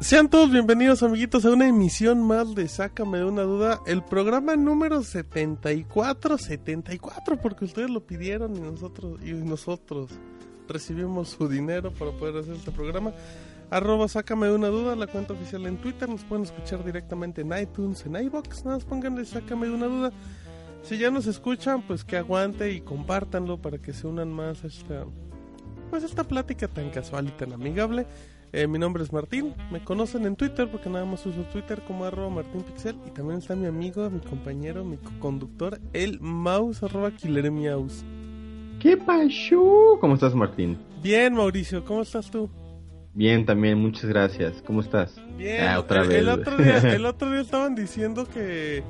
Sean todos bienvenidos amiguitos a una emisión más de Sácame de una duda, el programa número 74, 74 porque ustedes lo pidieron y nosotros y nosotros recibimos su dinero para poder hacer este programa. Arroba Sácame de una duda, la cuenta oficial en Twitter, nos pueden escuchar directamente en iTunes, en iBox, nada más pónganle Sácame de una duda. Si ya nos escuchan, pues que aguante y compártanlo para que se unan más a esta, pues esta plática tan casual y tan amigable. Eh, mi nombre es Martín, me conocen en Twitter porque nada más uso Twitter como arroba Martín Pixel y también está mi amigo, mi compañero, mi conductor, el mouse arroba Killer Mouse. ¿Qué pasó? ¿Cómo estás Martín? Bien Mauricio, ¿cómo estás tú? Bien, también, muchas gracias. ¿Cómo estás? Bien, ah, otra el, vez. El otro, día, el otro día estaban diciendo que,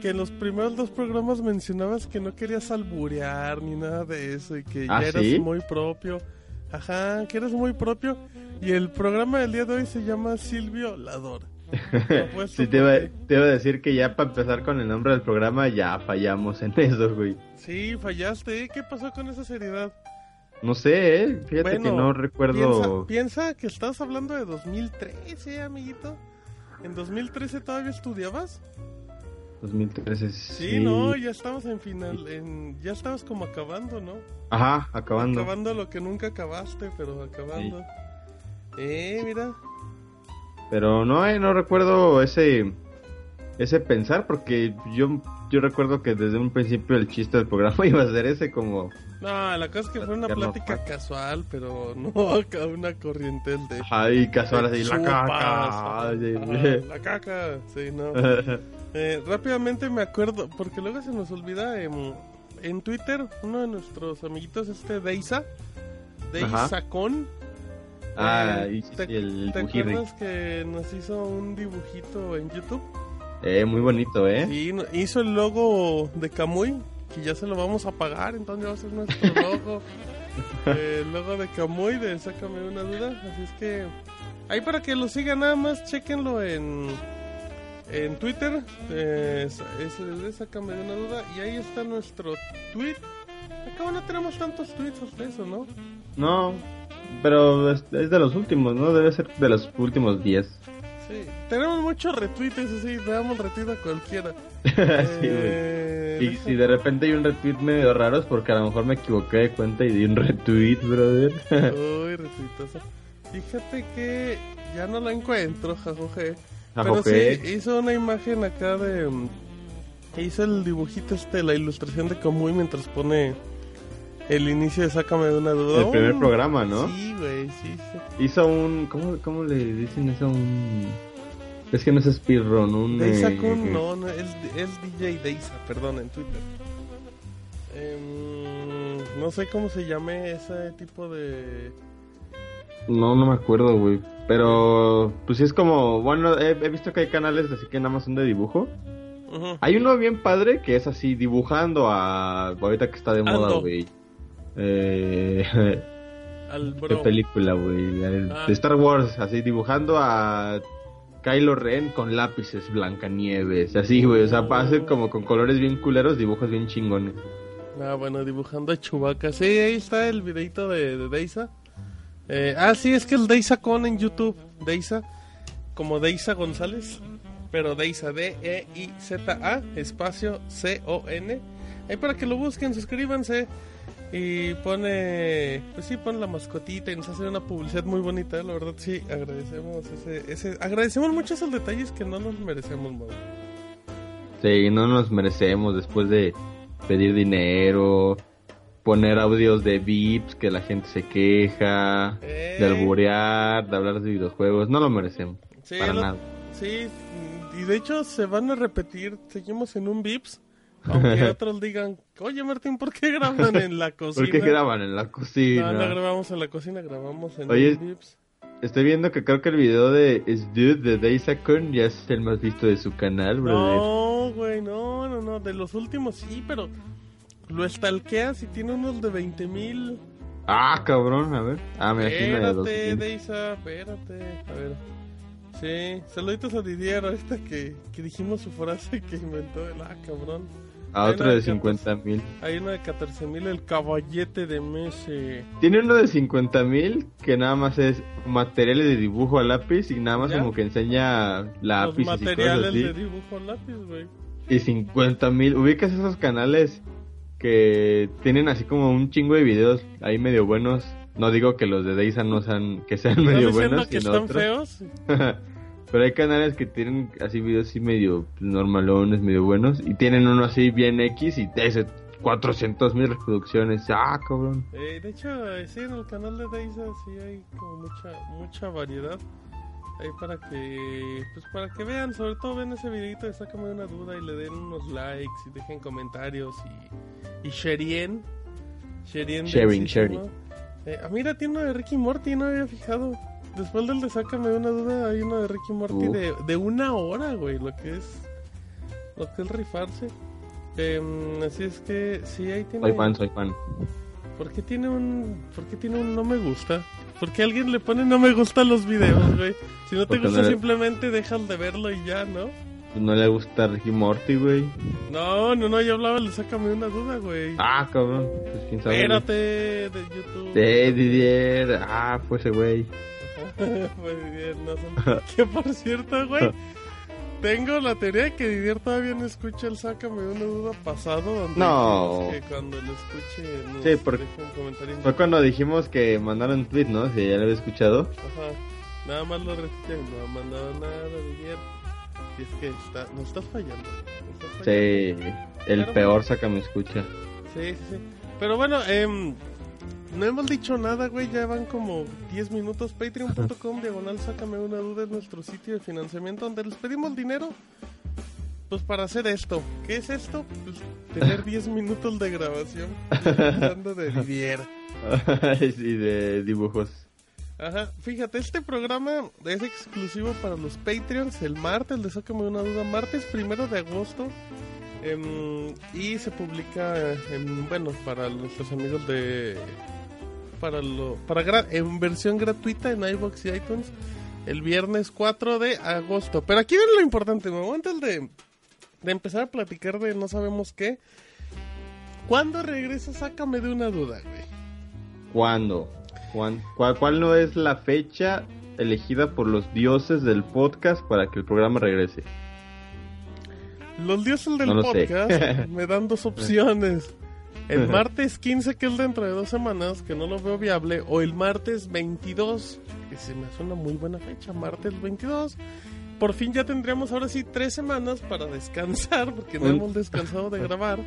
que en los primeros dos programas mencionabas que no querías alburear ni nada de eso y que ¿Ah, ya eras muy propio. Ajá, que eres muy propio. Y el programa del día de hoy se llama Silvio Lador. sí, te iba, te iba, a decir que ya para empezar con el nombre del programa ya fallamos en eso, güey. Sí, fallaste. ¿eh? ¿Qué pasó con esa seriedad? No sé, ¿eh? Fíjate que no recuerdo. Piensa, piensa, que estás hablando de 2013, amiguito. ¿En 2013 todavía estudiabas? 2013, sí. Sí, no, ya estamos en final. En, ya estabas como acabando, ¿no? Ajá, acabando. Acabando lo que nunca acabaste, pero acabando. Eh, mira. Pero no, eh, no recuerdo ese ese pensar porque yo yo recuerdo que desde un principio el chiste del programa iba a ser ese como no la cosa es que fue una plática casual pero no acá una corriente de ay casual así la caca la caca sí no. Eh, rápidamente me acuerdo porque luego se nos olvida en, en Twitter uno de nuestros amiguitos este Deisa Deisa con Ah, y, ¿Te, el ¿te acuerdas que nos hizo un dibujito en YouTube? Eh, muy bonito, ¿eh? Sí, hizo el logo de Kamui, que ya se lo vamos a pagar, entonces va a ser nuestro logo. el logo de Kamui, de Sácame una duda. Así es que, ahí para que lo sigan, nada más, chequenlo en, en Twitter. es, de Sácame una duda. Y ahí está nuestro tweet. Acá no tenemos tantos tweets hasta eso, ¿no? No, pero es, de los últimos, ¿no? Debe ser de los últimos 10. Sí, tenemos muchos retweets, así, le damos retweet a cualquiera. sí, eh, Y si de repente hay un retweet medio raro es porque a lo mejor me equivoqué de cuenta y di un retweet, brother. Uy, retweetazo. Fíjate que ya no lo encuentro, jajoje. Pero sí, hizo una imagen acá de... Mm, hizo el dibujito este, la ilustración de Kamui mientras pone el inicio de Sácame de una duda. El primer programa, ¿no? Sí, güey, sí, sí. Hizo un. ¿Cómo, cómo le dicen eso? Un. Es que no es speedrun, un. Deisa eh, no, no, es, es DJ Deisa, perdón, en Twitter. Eh, no sé cómo se llame ese tipo de. No, no me acuerdo, güey. Pero, pues sí es como. Bueno, he, visto que hay canales así que nada más son de dibujo. Hay uno bien padre que es así dibujando a. Ahorita que está de moda, güey. Eh, ¿Qué película, güey? Ah. De Star Wars, así dibujando a Kylo Ren con lápices Blancanieves, así, güey. O sea, para hacer como con colores bien culeros, dibujos bien chingones. Ah, bueno, dibujando a Chewbacca. Sí, ahí está el videito de, de Deisa. Eh, ah, sí, es que el Deisa con en YouTube. Deisa, como Deisa González. Pero Deisa, D-E-I-Z-A, espacio C-O-N. Ahí para que lo busquen, suscríbanse. Y pone, pues sí, pone la mascotita y nos hace una publicidad muy bonita, la verdad sí, agradecemos ese, ese agradecemos mucho esos detalles que no nos merecemos, Mau. Sí, no nos merecemos después de pedir dinero, poner audios de VIPs que la gente se queja, de eh. alburear, de hablar de videojuegos, no lo merecemos, para nada. Sí, y de hecho se van a repetir, seguimos en un VIPs aunque otros digan, oye Martín, ¿por qué graban en la cocina? ¿Por qué graban en la cocina? No, no grabamos en la cocina, grabamos en oye, Estoy viendo que creo que el video de Dude de Daisakun ya es el más visto de su canal, brother. No, güey, no, no, no. De los últimos sí, pero lo stalkeas y tiene unos de 20 mil. Ah, cabrón, a ver. Ah, me imagino de Deisa, espérate. A ver. Sí, saluditos a Didier, ahorita que, que dijimos su frase que inventó el ah, cabrón. A otro de 50 mil. Hay uno de 14 mil, el caballete de Mese. Tiene uno de 50 mil que nada más es materiales de dibujo a lápiz y nada más como que enseña lápiz. Los materiales de dibujo a lápiz, güey. Y 50 mil. ¿Ubicas esos canales que tienen así como un chingo de videos ahí medio buenos? No digo que los de Deisa no sean, que sean medio buenos. que están feos? Pero hay canales que tienen así videos así medio normalones, medio buenos. Y tienen uno así bien X y ese 400 mil reproducciones. Ah, cabrón. Eh, de hecho, sí, en el canal de Deisa sí hay como mucha, mucha variedad. Ahí para que, pues para que vean, sobre todo ven ese videito y sácame una duda y le den unos likes y dejen comentarios y, y shareen. sharing, sharing. Eh, ah, mira, tiene uno de Ricky Morty, no había fijado. Después del de Sácame una duda, hay uno de Ricky Morty de, de, una hora, güey, lo que es. Lo que es rifarse. Em, así es que, sí, ahí tiene. Soy fan, soy fan. ¿Por qué tiene un. ¿Por qué tiene un no me gusta? ¿Por qué alguien le pone no me gusta a los videos, güey? Si no te gusta, simplemente dejas de verlo y ya, ¿no? No le gusta Ricky Morty, güey. No, no, no, yo hablaba, le sácame una duda, güey. Ah, cabrón. Pues quién sabe. Espérate, de YouTube. De Didier. Ah, fue ese güey. pues bien, no sé. que por cierto, güey, tengo la teoría de que Didier todavía no escucha el Sácame una duda pasado. no. Que cuando lo escuche, nos sí, porque. Fue cuando dijimos que mandaron tweet, ¿no? Si ya lo había escuchado. Ajá. Nada más lo repité, no ha mandado nada, Didier. Y es que está, nos estás fallando. Sí, el peor Sácame escucha. Sí, sí, sí. Pero bueno, eh no hemos dicho nada, güey. Ya van como 10 minutos. Patreon.com, diagonal, sácame una duda. Es nuestro sitio de financiamiento donde les pedimos dinero. Pues para hacer esto. ¿Qué es esto? Pues tener 10 minutos de grabación. Hablando de Didier. y de dibujos. Ajá, fíjate, este programa es exclusivo para los Patreons el martes, de Sácame una duda, martes primero de agosto. Em, y se publica en, bueno, para nuestros amigos de para lo para en versión gratuita en iBox y iTunes el viernes 4 de agosto. Pero aquí viene lo importante, antes de, de empezar a platicar de no sabemos qué. ¿Cuándo regresa? Sácame de una duda, güey. ¿Cuándo? ¿Cuál, ¿Cuál no es la fecha elegida por los dioses del podcast para que el programa regrese? Los dioses del podcast me dan dos opciones. El martes 15, que es dentro de dos semanas, que no lo veo viable, o el martes 22, que se me hace una muy buena fecha, martes 22. Por fin ya tendríamos ahora sí tres semanas para descansar, porque no hemos descansado de grabar.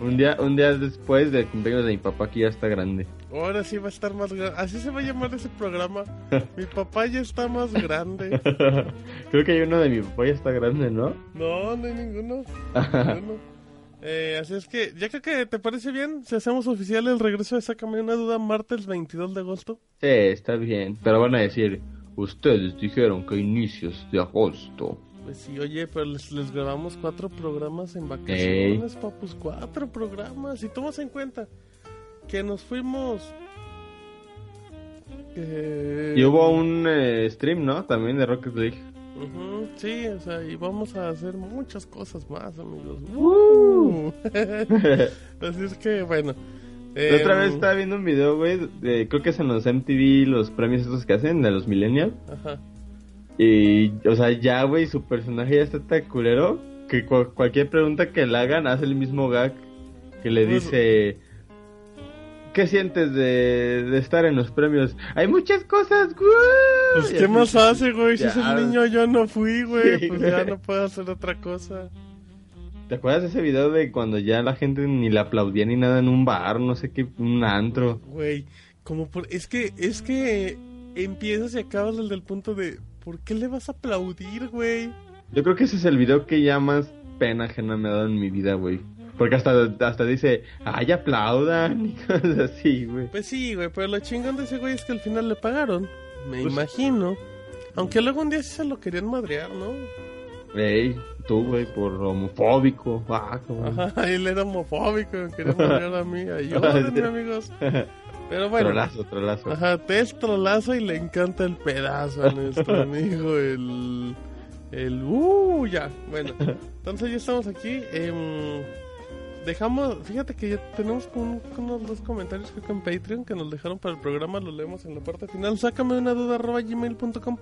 Un día, un día después del cumpleaños de mi papá, que ya está grande. Ahora sí va a estar más grande. Así se va a llamar ese programa. mi papá ya está más grande. Creo que hay uno de mi papá ya está grande, ¿no? No, no hay ninguno. ninguno. Eh, así es que, ya creo que te parece bien si hacemos oficial el regreso de Sácame una duda martes 22 de agosto. Sí, está bien, pero van a decir, ustedes dijeron que inicios de agosto. Pues sí, oye, pero les, grabamos cuatro programas en vacaciones, papus, cuatro programas. Y tomas en cuenta que nos fuimos... Y hubo un eh, stream, ¿no? También de Rocket League sí, o sea, y vamos a hacer muchas cosas más, amigos. ¡Uh! Así es que, bueno. Otra vez em, estaba viendo un video, güey, creo que es en los MTV, los premios esos que hacen, de los millennials. Ajá. Y, o sea, ya, güey, su personaje ya está tan culero que cualquier pregunta que le hagan hace el mismo gag que le pues, dice ¿Qué sientes de, estar en los premios? Hay muchas cosas, güey. Pues, ¿qué más hace, güey? Si es el niño, yo no fui, güey. pues ya no puedo hacer otra cosa. ¿Te acuerdas de ese video de cuando ya la gente ni le aplaudía ni nada en un bar, no sé qué, un antro? Güey, como por... Es que, es que empiezas y acabas desde el punto de... ¿Por qué le vas a aplaudir, güey? Yo creo que ese es el video que ya más pena ajena me ha dado en mi vida, güey. Porque hasta, hasta dice, ay, aplaudan y cosas así, güey. Pues sí, güey, pero lo chingón de ese güey es que al final le pagaron. Me pues imagino. Aunque luego un día sí se lo querían madrear, ¿no? Ey, tú, güey, por homofóbico. Ah, Ajá, él era homofóbico, quería madrear a mí. Ayúdenme, amigos. Pero bueno. Trolazo, trolazo. Ajá, te es trolazo y le encanta el pedazo a nuestro amigo, el. El. Uh, ya. Bueno, entonces ya estamos aquí. Eh, dejamos, fíjate que ya tenemos unos dos comentarios creo que en Patreon que nos dejaron para el programa, lo leemos en la parte final. Sácame una duda arroba gmail.com.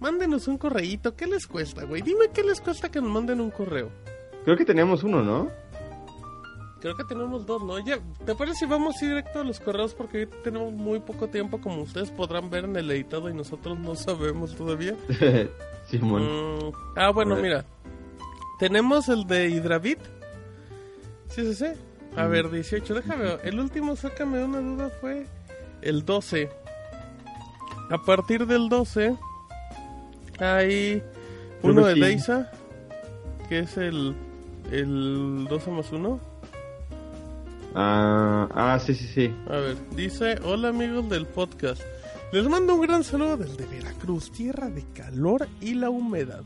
Mándenos un correíto, ¿qué les cuesta, güey? Dime qué les cuesta que nos manden un correo. Creo que teníamos uno, ¿no? Creo que tenemos dos, ¿no? Ya, ¿Te parece si vamos directo a los correos? Porque tenemos muy poco tiempo, como ustedes podrán ver en el editado y nosotros no sabemos todavía. Simón. Mm, ah, bueno, mira. Tenemos el de Hidravit. Sí, sí, sí. A ver, 18. Déjame. El último, sácame una duda, fue el 12. A partir del 12 hay uno de Deisa, que es el, el 12 más 1. Ah, ah, sí, sí, sí. A ver, dice, hola amigos del podcast. Les mando un gran saludo desde Veracruz, tierra de calor y la humedad.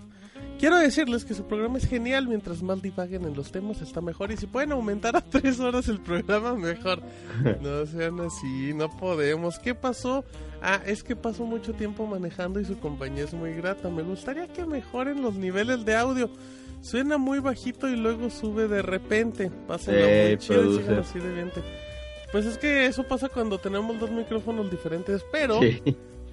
Quiero decirles que su programa es genial, mientras más divaguen en los temas está mejor y si pueden aumentar a tres horas el programa mejor. No sean así, no podemos. ¿Qué pasó? Ah, es que pasó mucho tiempo manejando y su compañía es muy grata. Me gustaría que mejoren los niveles de audio. Suena muy bajito y luego sube de repente. Pásenlo muy chido y así de bien. Pues es que eso pasa cuando tenemos dos micrófonos diferentes, pero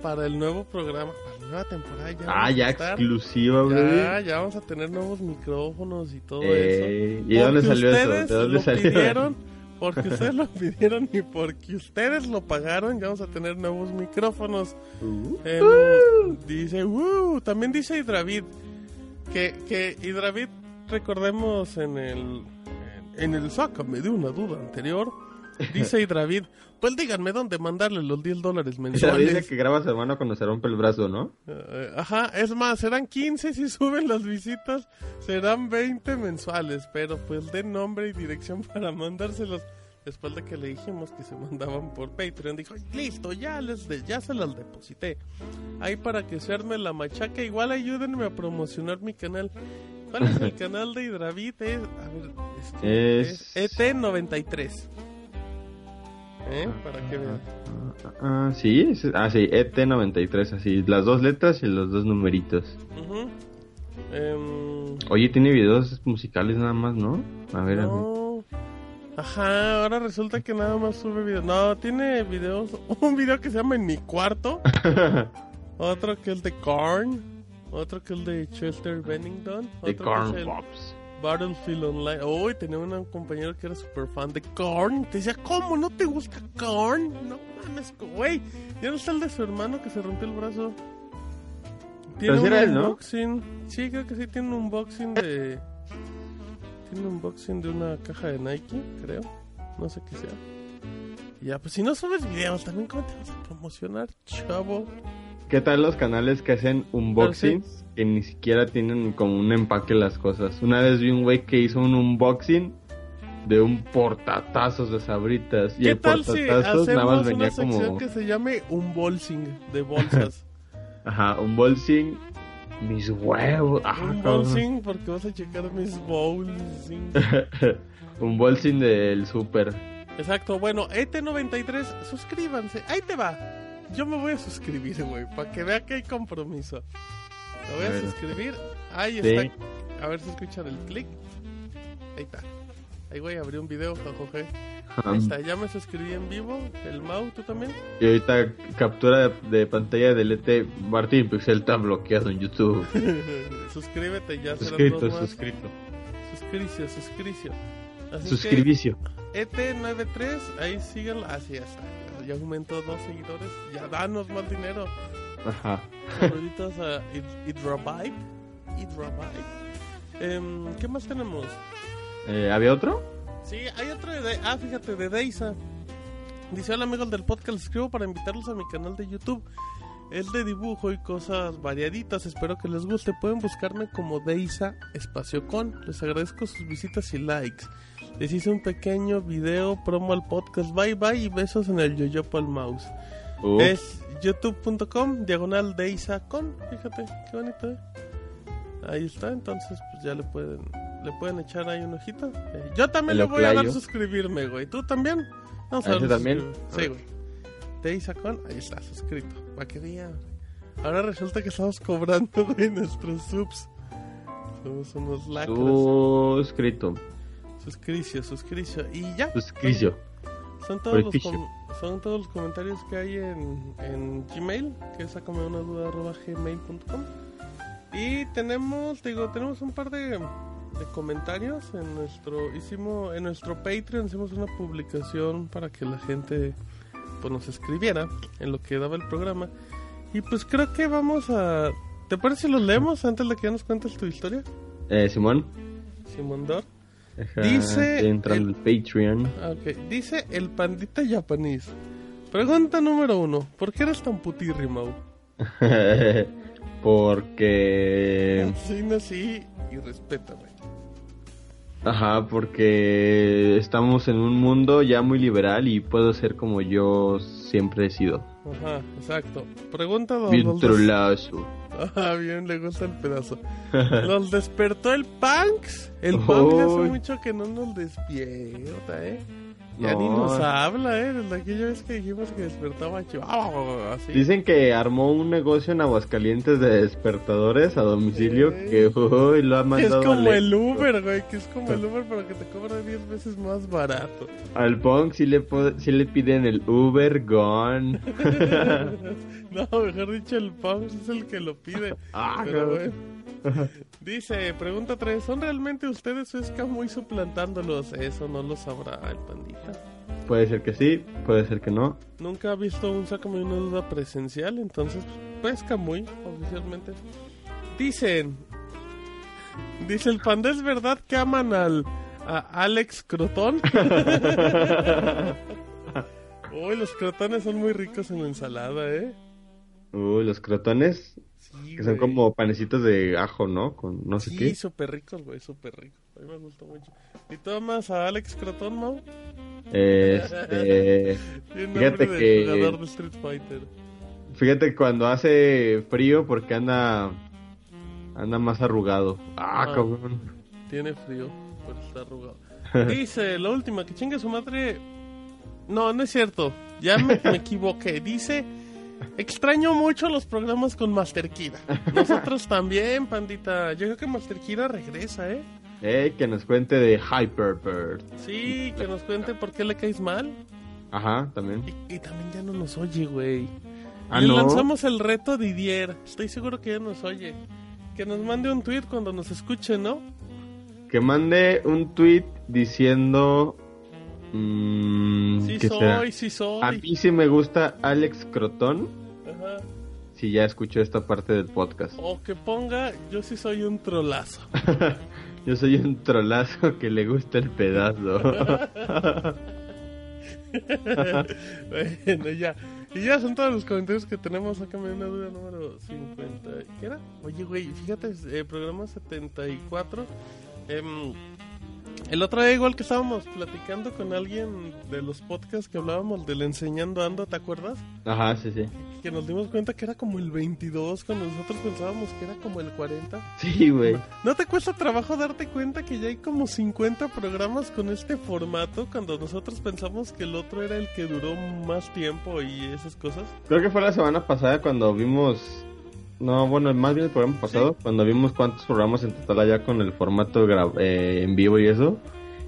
para el nuevo programa, nueva temporada ya. Ah, ya exclusiva, güey. Ya, ya vamos a tener nuevos micrófonos y todo eh, eso. ¿Y de dónde salió eso? ¿De dónde salió? Pidieron, porque ustedes lo pidieron y porque ustedes lo pagaron, ya vamos a tener nuevos micrófonos. Uh, dice, uh, también dice Hidravid que, que Hidravid, recordemos en el, en el Sácame de una duda anterior, dice Hidravid, pues díganme dónde mandarle los 10 dólares mensuales. Dice que graba a su hermano cuando se rompe el brazo, ¿no? Eh, ajá, es más, serán 15 si suben las visitas, serán 20 mensuales, pero pues den nombre y dirección para mandárselos. Después de que le dijimos que se mandaban por Patreon, dijo, listo, ya, les ya se las deposité. Ahí para que se arme la machaca, igual ayúdenme a promocionar mi canal. ¿Cuál es el canal de Hidravit? Es, a ver, es... es ET93. ¿Eh? Para que vean. Ah, sí, ah, sí, ET93, así, las dos letras y los dos numeritos. Em, Oye, tiene videos musicales nada más, ¿no? A ver, a ver. Ajá, ahora resulta que nada más sube videos. No, tiene videos. Un video que se llama En mi cuarto. otro que es de Korn. Otro que es de Chester Bennington. De Korn Pops. Battlefield Online. Uy, tenía un compañero que era súper fan de Korn. Te decía, ¿cómo no te gusta Korn? No mames, güey. Ya no está el de su hermano que se rompió el brazo. Tiene un unboxing. Sí, creo que sí, tiene un unboxing de. Tiene un unboxing de una caja de Nike, creo. No sé qué sea. Ya, pues si no subes videos, también cómo te vas a promocionar, chavo. ¿Qué tal los canales que hacen unboxings que ni siquiera tienen como un empaque las cosas? Una vez vi un güey que hizo un unboxing de un portatazos de sabritas y el portatazos nada más venía una como que se llame unboxing de bolsas. Ajá, unboxing mis huevos. un bolsing porque vas a checar mis bolsing. un bolsing del super. Exacto, bueno, ET93, suscríbanse, ahí te va. Yo me voy a suscribir, güey, para que vea que hay compromiso. Me voy a, suscribir. Ahí está. A ver si escuchan el clic. Ahí está. Ahí voy a abrir un video, jajoje. Ahí está, ya me suscribí en vivo. El Mau, ¿tú también? Y ahorita captura de, pantalla del ET. Martín Pixel está bloqueado en YouTube. Suscríbete ya. Suscrito, suscrito. Suscricio, suscricio. Suscribicio. ET93, ahí siguen. Así está ya aumentó dos seguidores, ya danos más dinero. Ajá. Saluditos a Hydravive. Eh, ¿Qué más tenemos? Eh, ¿Había otro? Sí, hay otro de... Ah, fíjate, de Deisa. Dice, hola amigos del podcast, les escribo para invitarlos a mi canal de YouTube. Es de dibujo y cosas variaditas, espero que les guste. Pueden buscarme como Deisa Espacio Con. Les agradezco sus visitas y likes. Les hice un pequeño video promo al podcast. Bye bye y besos en el yoyo al mouse. Es youtube.com diagonal de Isacon. Fíjate, qué bonito. ¿eh? Ahí está, entonces pues ya le pueden le pueden echar ahí un ojito. Eh, yo también le voy a dar suscribirme, güey. ¿Tú también? Vamos a ver. también? Sí, güey. De Isacon, ahí está, suscrito. Para que vean. Ahora resulta que estamos cobrando, güey, nuestros subs. Somos unos lacros. Suscrito Suscricio, suscricio. Y ya. Suscricio. Son todos, los son todos los comentarios que hay en, en Gmail, que es sacame una duda arroba gmail.com. Y tenemos, digo, tenemos un par de, de comentarios en nuestro hicimos en nuestro Patreon hicimos una publicación para que la gente pues nos escribiera en lo que daba el programa y pues creo que vamos a ¿te parece si los leemos antes de que ya nos cuentes tu historia? Eh, Simón Simón Dor dice entra el, Patreon okay. dice el pandita japonés pregunta número uno ¿por qué eres tan putirri porque sí no sí y respétame Ajá, porque estamos en un mundo ya muy liberal y puedo ser como yo siempre he sido. Ajá, exacto. Pregunta Bien Ajá, bien, le gusta el pedazo. ¿Nos despertó el Punks? El Punks hace mucho que no nos despierta, ¿eh? Ya ni nos habla, ¿eh? Desde aquella vez que dijimos que despertaba Chihuahua, así. Dicen que armó un negocio en Aguascalientes de despertadores a domicilio que uy, lo ha mandado. Que es como el Uber, güey, que es como el Uber para que te cobra 10 veces más barato. Al Punk sí le, sí le piden el Uber Gone. no, mejor dicho, el Punk es el que lo pide. Ah, pero, güey. Dice, pregunta 3, ¿son realmente ustedes o muy suplantándolos? Eso no lo sabrá el pandita. Puede ser que sí, puede ser que no. Nunca ha visto un Sácame una duda presencial, entonces pues muy oficialmente. Dicen, dice el panda, ¿es verdad que aman al a Alex Crotón? Uy, los crotones son muy ricos en la ensalada, ¿eh? Uy, los crotones que son como panecitos de ajo, ¿no? Con no sé qué. Sí, súper ricos, güey, súper ricos. A mí me gustó mucho. ¿Y tú amas a Alex Crotón, no? Este. fíjate que. Jugador de Street Fighter. Fíjate cuando hace frío porque anda. Anda más arrugado. Ah, ah cabrón. Tiene frío, pero está arrugado. Dice la última, que chinga su madre. No, no es cierto. Ya me, me equivoqué. Dice Extraño mucho los programas con Master Kira. Nosotros también, pandita. Yo creo que Master Kira regresa, ¿eh? Eh, que nos cuente de Hyperbird. Sí, que nos cuente por qué le caes mal. Ajá, también. Y, también ya no nos oye, güey. Ah, y lanzamos el reto Didier. Estoy seguro que ya nos oye. Que nos mande un tweet cuando nos escuche, ¿no? Que mande un tweet diciendo Mm, sí soy, sí soy. A mí sí me gusta Alex Crotón. Ajá. Si ya escucho esta parte del podcast. O que ponga, yo sí soy un trolazo. yo soy un trolazo que le gusta el pedazo. bueno, ya. Y ya son todos los comentarios que tenemos. Sácame una duda número 50. ¿Qué era? Oye, güey, fíjate, eh, programa 74. Eh, em, el otro día igual que estábamos platicando con alguien de los podcasts que hablábamos del enseñando ando, ¿te acuerdas? Ajá, sí, sí. Que nos dimos cuenta que era como el 22 cuando nosotros pensábamos que era como el 40. Sí, güey. ¿No te cuesta trabajo darte cuenta que ya hay como 50 programas con este formato cuando nosotros pensamos que el otro era el que duró más tiempo y esas cosas? Creo que fue la semana pasada cuando vimos no, bueno, más bien el programa pasado, cuando vimos cuántos programas en total allá con el formato eh, en vivo y eso.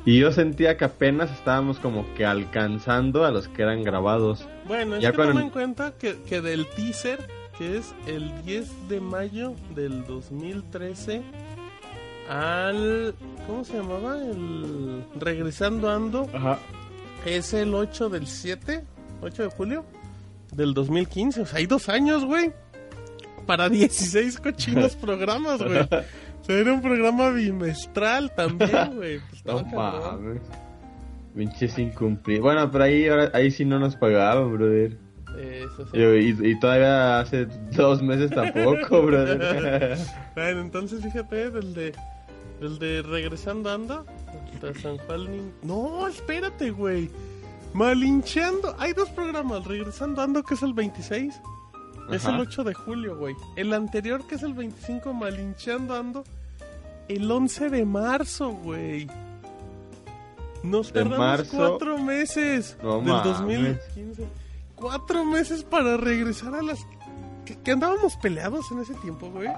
Y yo sentía que apenas estábamos como que alcanzando a los que eran grabados. Bueno, es ya que toma en cuenta que, que del teaser, que es el 10 de mayo del 2013, al... ¿Cómo se llamaba? El... Regresando Ando. Ajá. Es el 8 del 7, 8 de julio del 2015. O sea, hay dos años, güey para 16 cochinos programas, güey. O sea, era un programa bimestral también, güey. Pues no mames. Pinches incumplidos. Bueno, pero ahí, ahí sí no nos pagaban, brother. Eso sí. Y, y, todavía hace dos meses tampoco, brother. bueno, entonces fíjate, del de, del de Regresando Anda, hasta San Juan. No, espérate, güey. Malincheando. Hay dos programas, Regresando Ando, que es el 26. Es el 8 de julio, güey. El anterior, que es el 25, malincheando ando, el 11 de marzo, güey. Nos tardamos cuatro meses del 2015. Cuatro meses para regresar a las... ¿Que, andábamos peleados en ese tiempo, güey?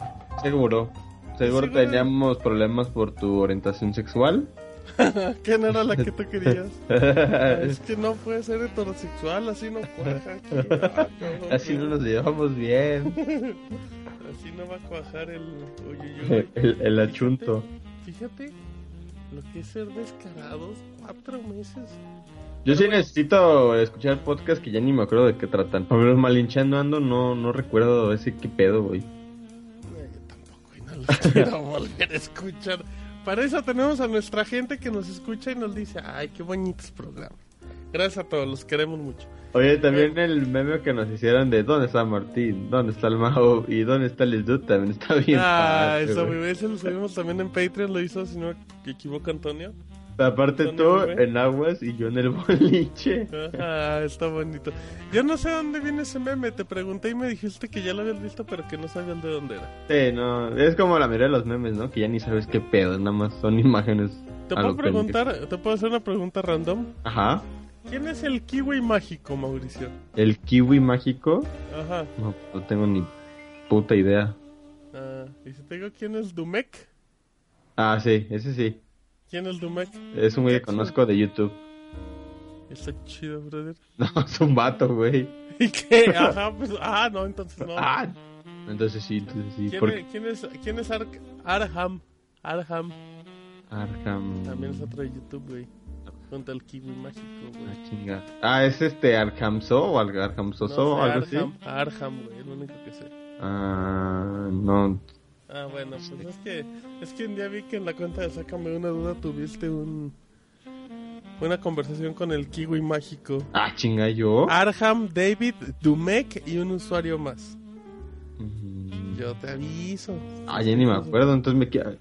Seguro. Seguro teníamos problemas por tu orientación sexual. ¿Qué no era la que tú querías? es que no puede ser heterosexual, así no cuaja. así no nos llevamos bien. así no va a cuajar el... el, el, achunto. Fíjate, lo que es ser descarados, cuatro meses. Yo sí necesito escuchar podcast que ya ni me acuerdo de qué tratan. Por lo malinchando ando, no, no recuerdo ese qué pedo, güey. Yo tampoco, y no lo quiero volver a escuchar. Para eso tenemos a nuestra gente que nos escucha y nos dice, ay, qué bonitos programas. Gracias a todos, los queremos mucho. Oye, también el meme que nos hicieron de ¿dónde está Martín? ¿Dónde está el Mago? ¿Y dónde está el Dude? También está bien. Ah, eso, muy bien. lo subimos también en Patreon, lo hizo, si no me equivoco, Antonio. Aparte tú en aguas y yo en el boliche. Ah, está bonito. Yo no sé dónde viene ese meme. Te pregunté y me dijiste que ya lo habías visto, pero que no sabías de dónde era. Sí, no. Es como la mayoría de los memes, ¿no? Que ya ni sabes qué pedo. Nada más son imágenes. ¿Te puedo preguntar? ¿Te puedo hacer una pregunta random? Ajá. ¿Quién es el kiwi mágico, Mauricio? ¿El kiwi mágico? Ajá. No, no tengo ni puta idea. Ah, ¿y si te digo quién es Dumek? Ah, sí, ese sí. ¿Quién es Dumek? Es un güey que conozco de YouTube. Está chido, brother. No, es un vato, güey. ¿Y qué? Ajá, pues. Ah, no, entonces no. Ah, entonces sí, entonces sí. ¿Quién, es, ¿quién es, quién es Arham? Arham. Arham. También es otro de YouTube, güey. Junto al kiwi mágico, güey. Ah, chinga. Ah, ¿es este So o Arham Soso o algo Arham, así? Arham, güey, lo único que sé. Ah, no. Ah, bueno, pues es que, es que un día vi que en la cuenta de Sácame una duda tuviste un una conversación con el kiwi mágico. Ah, chinga, yo. Arham, David, Dumek y un usuario más. Yo te aviso. Ah, ya ni me acuerdo, entonces me queda...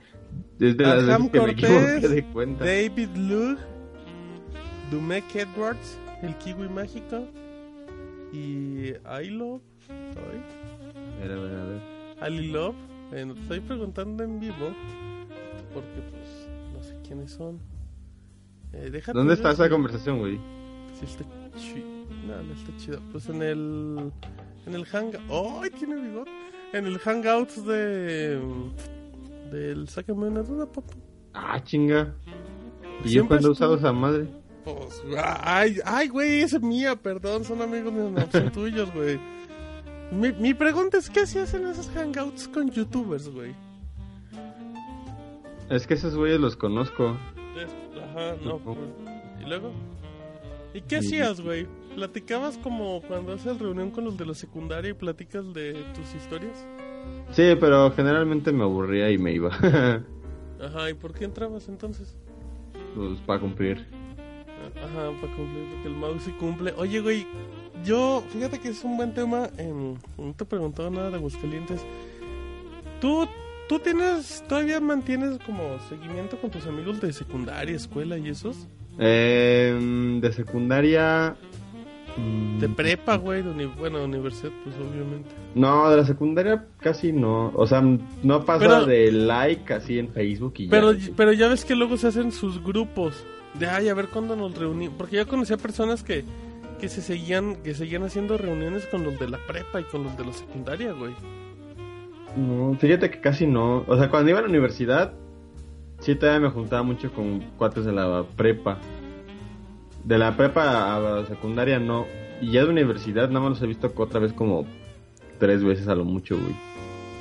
Desde Arham que Cortés, me de cuenta. David Lug, Dumek Edwards, el kiwi mágico y I Love. A ver, a ver, a ver. Ali Love bueno, te estoy preguntando en vivo porque pues no sé quiénes son. Eh, ¿Dónde está esa conversación, güey? Sí, está chido. No, no está chido. Pues en el. En el hangout. ¡Oh! Tiene bigote. En el hangouts de. Del Sácame una duda, papá. Ah, chinga. ¿Y yo cuando he usado esa madre? Pues. Ay, ay, güey, esa es mía, perdón. Son amigos míos, no son tuyos, güey. Mi, mi pregunta es, ¿qué se hacen esos hangouts con youtubers, güey? Es que esos güeyes los conozco. Ajá, no. Pues, ¿Y luego? ¿Y qué hacías, güey? ¿Platicabas como cuando haces reunión con los de la secundaria y platicas de tus historias? Sí, pero generalmente me aburría y me iba. Ajá, ¿y por qué entrabas entonces? Pues para cumplir. Ajá, para cumplir, porque el mouse sí cumple. Oye, güey, yo, fíjate que es un buen tema. no te he preguntado nada de Aguascalientes. ¿Tú, ¿Tú tienes, todavía mantienes como seguimiento con tus amigos de secundaria, escuela y esos? Eh, de secundaria. De mm, prepa, güey, de bueno, universidad, pues obviamente. No, de la secundaria casi no. O sea, no pasa de like así en Facebook y pero, ya. Pero ya ves que luego se hacen sus grupos. De, ay, a ver cuándo nos reunimos. Porque yo conocía personas que que se seguían, que seguían haciendo reuniones con los de la prepa y con los de la secundaria, güey. No, fíjate que casi no. O sea, cuando iba a la universidad, sí todavía me juntaba mucho con cuates de la prepa. De la prepa a la secundaria no. Y ya de universidad nada más los he visto otra vez como tres veces a lo mucho, güey.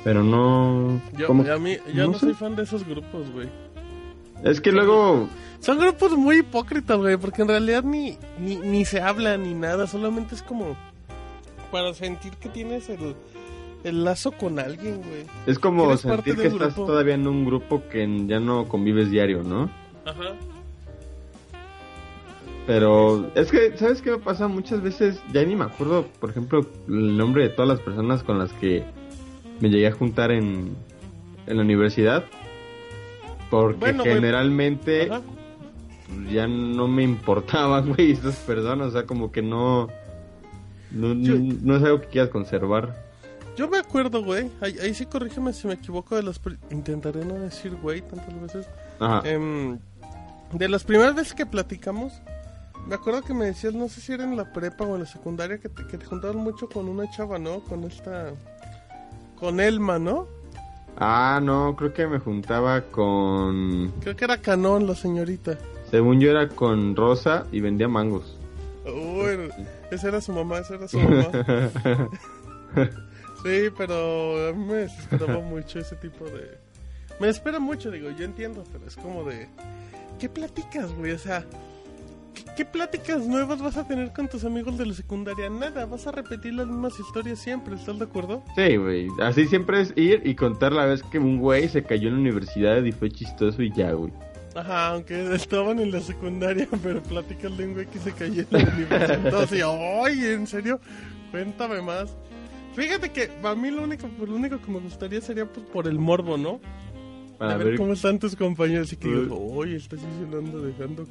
Pero no... Yo, a mí, yo no, soy fan de esos grupos, güey. Es que luego son grupos muy hipócritas, güey, porque en realidad ni, ni, ni se habla ni nada, solamente es como para sentir que tienes el, el lazo con alguien, güey. Es como sentir que estás todavía en un grupo que ya no convives diario, ¿no? Ajá. Pero es que, ¿sabes qué me pasa? Muchas veces, ya ni me acuerdo, por ejemplo, el nombre de todas las personas con las que me llegué a juntar en, en la universidad. Porque generalmente ya no me importaban, güey, esas personas, o sea, como que no, no, no, es algo que quieras conservar. Yo me acuerdo, güey, ahí, sí corrígeme si me equivoco de las... Intentaré no decir, güey, tantas veces. Ajá. Em, de las primeras veces que platicamos, me acuerdo que me decías, no sé si era en la prepa o en la secundaria, que te, que te juntabas mucho con una chava, ¿no? Con esta... Con Elma, ¿no? Ah, no, creo que me juntaba con... Creo que era Canón la señorita. Según yo era con Rosa y vendía mangos. Uy, esa era su mamá, esa era su mamá. sí, pero a mí me desesperaba mucho ese tipo de... Me espera mucho, digo, yo entiendo, pero es como de... ¿Qué platicas, güey? O sea, ¿qué, pláticas nuevas vas a tener con tus amigos de la secundaria? Nada, vas a repetir las mismas historias siempre, ¿estás de acuerdo? Sí, güey. Así siempre es ir y contar la vez que un güey se cayó en la universidad y fue chistoso y ya, güey. Ajá, aunque estaban en la secundaria, pero platicas de un güey que se cayó en la universidad. Entonces, ay, ¿en serio? Cuéntame más. Fíjate que a mí lo único, lo único que me gustaría sería pues, por el morbo, ¿no? A, ver, cómo están tus compañeros. Y que digo, oye, estás diciendo dejando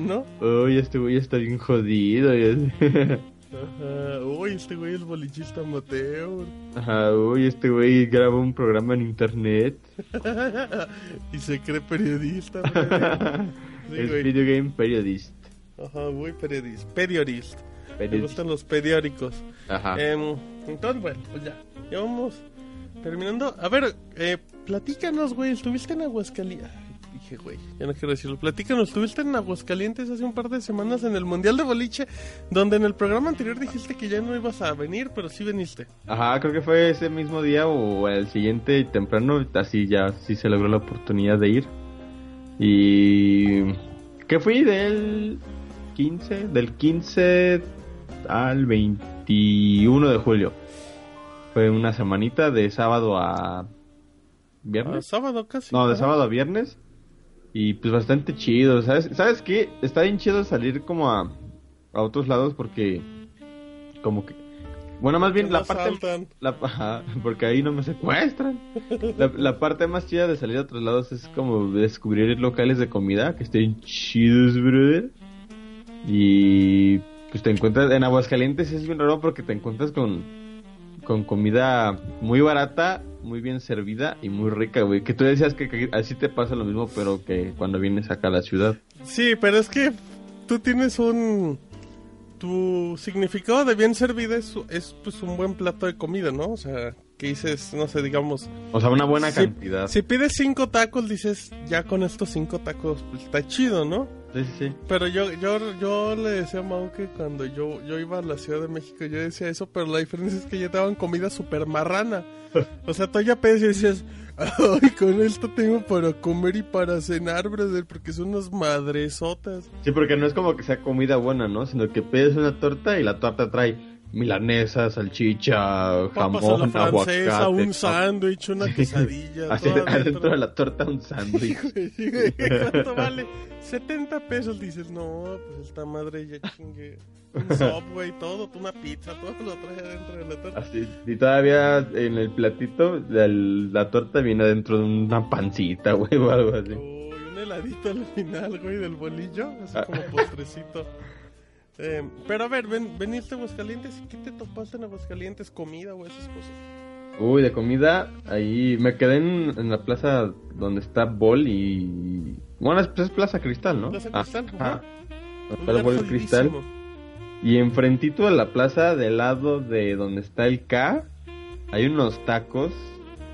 ¿no? Oye, este güey está bien jodido. Ajá, uy, este güey es bolichista Mateo. Ajá, uy, este güey graba un programa en internet. y se cree periodista. es video game periodista. Ajá, muy periodista. Periodista. Me gustan los periódicos. Ajá. Em, entonces, bueno, pues ya. Ya vamos terminando. A ver, eh, platícanos, güey. Estuviste en Aguascalientes. Dije, güey, ya no quiero decirlo. Platícanos, estuviste en Aguascalientes hace un par de semanas en el Mundial de Boliche, donde en el programa anterior dijiste que ya no ibas a venir, pero sí viniste. Ajá, creo que fue ese mismo día o el siguiente temprano, así ya sí se logró la oportunidad de ir. Y... ¿Qué fui del 15? Del 15 al 21 de julio. Fue una semanita de sábado a viernes. sábado casi. No, de sábado a viernes. Y pues bastante chido. ¿Sabes, ¿Sabes qué? Está bien chido salir como a, a otros lados porque como que... Bueno, más bien la parte... La, porque ahí no me secuestran. La, la, parte más chida de salir a otros lados es como descubrir locales de comida que estén chidos, brother. Y pues te encuentras en Aguascalientes es bien raro porque te encuentras con con comida muy barata, muy bien servida y muy rica, güey. Que tú decías que, así te pasa lo mismo, pero que cuando vienes acá a la ciudad. Sí, pero es que tú tienes un... Tu significado de bien servida es, es pues un buen plato de comida, ¿no? O sea, que dices, no sé, digamos... O sea, una buena cantidad. Si pides cinco tacos, dices, ya con estos cinco tacos pues, está chido, ¿no? Sí, sí, Pero yo, yo, yo le decía a Mau que cuando yo, yo iba a la Ciudad de México, yo decía eso, pero la diferencia es que ya te daban comida súper marrana. o sea, tú ya pedes y decías, ay, con esto tengo para comer y para cenar, brother, porque son unas madresotas. Sí, porque no es como que sea comida buena, ¿no? Sino que pides una torta y la torta trae milanesa, salchicha, jamón, francesa, un sándwich, una quesadilla. adentro de la torta un sándwich. ¿Cuánto vale? 70 pesos. Dices, no, pues esta madre ya chingue. Un subway, todo, una pizza, todo lo trae adentro de la torta. Así, y todavía en el platito, la, la torta viene adentro de una pancita, güey, o algo así. Uy, un heladito al final, güey, del bolillo, así como postrecito. Eh, pero a ver, ven, veniste a Aguascalientes y ¿qué te topaste en Aguascalientes? ¿Comida o esas cosas? Uy, de comida, ahí me quedé en, la plaza donde está Bol y... Bueno, es, es Plaza Cristal, ¿no? Plaza Cristal, ajá. Está Bol Cristal. Y enfrentito de la plaza, del lado de donde está el K, hay unos tacos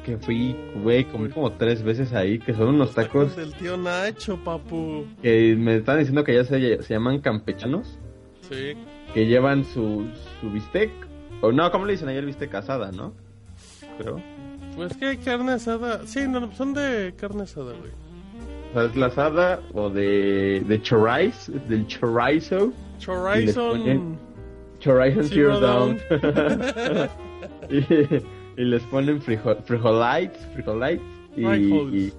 que fui, güey, comí como tres veces ahí, que son unos tacos... del tío Nacho, papu. Que me están diciendo que ya se, se llaman campechanos. Que llevan su, su bistec. O no, ¿cómo le dicen ayer bistec asada, no? Creo. Pues que hay carne asada. Sí, no, son de carne asada, güey. O sea, es la asada o de, de chorizo, del chorizo. Chorizo. Chorizo Zero Down. y, les ponen frijol, frijolites, frijolites y, y,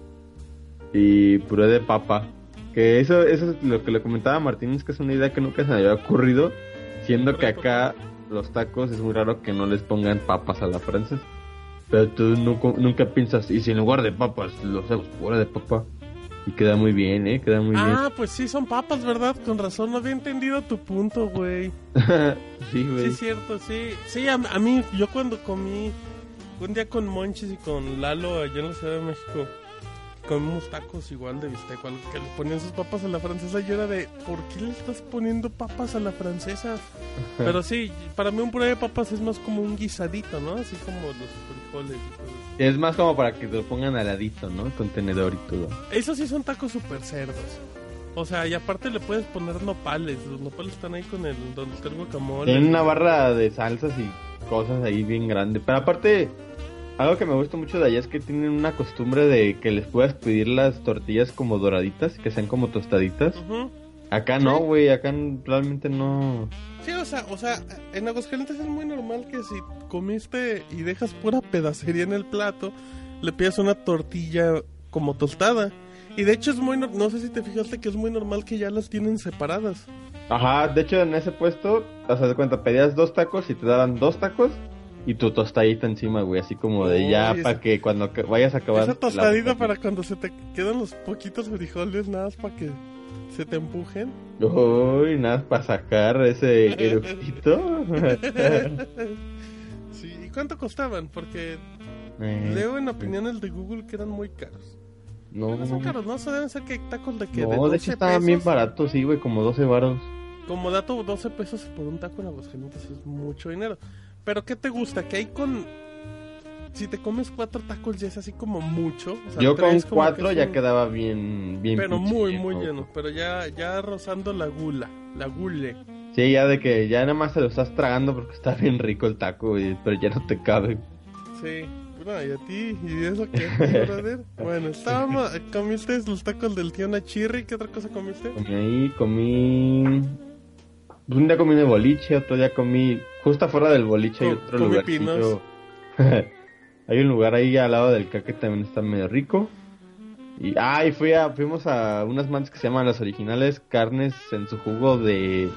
y puré de papa. Que eso, eso es lo que le comentaba a Martínez, que es una idea que nunca se me había ocurrido, siendo que acá los tacos es muy raro que no les pongan papas a la francesa. Pero tú nunca, piensas, y si en lugar de papas los hago fuera de papa. Y queda muy bien, ¿eh? Queda muy bien. Ah, pues sí, son papas, ¿verdad? Con razón, no había entendido tu punto, güey. sí, güey. Sí, es cierto, sí. Sí, a, a, mí, yo cuando comí un día con Monchis y con Lalo allá en la Ciudad de México, comimos tacos igual de bistec, que le ponían sus papas a la francesa. Y yo era de, ¿por qué le estás poniendo papas a la francesa? Pero sí, para mí un puré de papas es más como un guisadito, ¿no? Así como los frijoles Es más como para que te lo pongan al ladito, ¿no? Con tenedor y todo. Esos sí son tacos super cerdos. O sea, y aparte le puedes poner nopales. Los nopales están ahí con el donde está el guacamole. Tienen una barra de salsas y cosas ahí bien grande. Pero aparte, algo que me gusta mucho de allá es que tienen una costumbre de que les puedas pedir las tortillas como doraditas, que sean como tostaditas. Acá no, güey, acá realmente no. Sí, o sea, o sea, en Aguascalientes es muy normal que si comiste y dejas pura pedacería en el plato, le pidas una tortilla como tostada. Y de hecho es muy, no sé si te fijaste que es muy normal que ya las tienen separadas. Ajá, de hecho en ese puesto, o sea, de cuenta, pedías dos tacos y te daban dos tacos y tu tostadita encima, güey, así como de ya para que cuando vayas a acabar. Esa tostadita para cuando se te quedan los poquitos frijoles, nada más para que se te empujen. Uy, nada para sacar ese eructito. sí, ¿y cuánto costaban? Porque eh, leo en opiniones de Google que eran muy caros. No, no son caros, ¿no? O deben ser que tacos de que. No, de, hecho estaban bien baratos, sí, güey, como 12 varos. Como dato, 12 pesos por un taco en Aguascalientes es mucho dinero. Pero ¿qué te gusta? Que hay con... Si te comes cuatro tacos ya es así como mucho. Yo con cuatro ya quedaba bien, bien. Pero muy, muy lleno. Pero ya, ya rozando la gula, la gule. Sí, ya de que ya nada más te lo estás tragando porque está bien rico el taco, pero ya no te cabe. Sí, bueno, y a ti, ¿y eso qué, bueno, estábamos, comiste los tacos del tío Nachirri, ¿qué otra cosa comiste? Comí ahí, comí un día comí en el boliche, otro día comí justo afuera del boliche hay otro lugar. hay un lugar ahí al lado del que también está medio rico. Y ah, fui a, fuimos a unas mantas que se llaman las originales carnes en su jugo de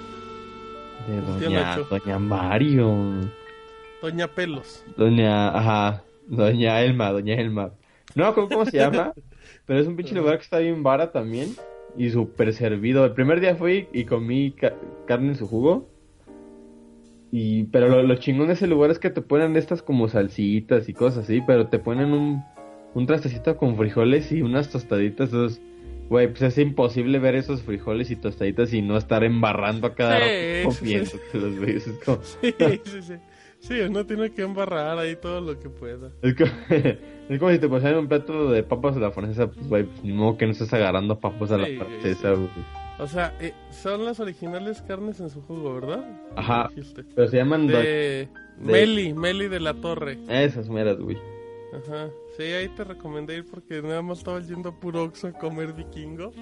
de doña, doña Mario. Doña Pelos. Doña, ajá, Doña Elma, Doña Elma. No cómo, cómo se llama, pero es un pinche lugar que está bien vara también y súper servido. El primer día fui y comí carne en su jugo. Y, pero lo, lo, chingón de ese lugar es que te ponen estas como salsitas y cosas así, pero te ponen un, un trastecito con frijoles y unas tostaditas. Entonces, güey, pues es imposible ver esos frijoles y tostaditas y no estar embarrando a cada sí, sí, sí. Sí, uno tiene que embarrar ahí todo lo que pueda. Es como, es como si te pusieran un plato de papas a la francesa, pues, güey, pues, ni modo que no estés agarrando papas a la francesa, güey. O sea, eh, son las originales carnes en su jugo, ¿verdad? Ajá. Pero se llaman... De... Meli, Meli de la Torre. Esas meras, güey. Ajá. Sí, ahí te recomendé ir porque nada más estaba yendo a puro Oxxo a comer vikingo.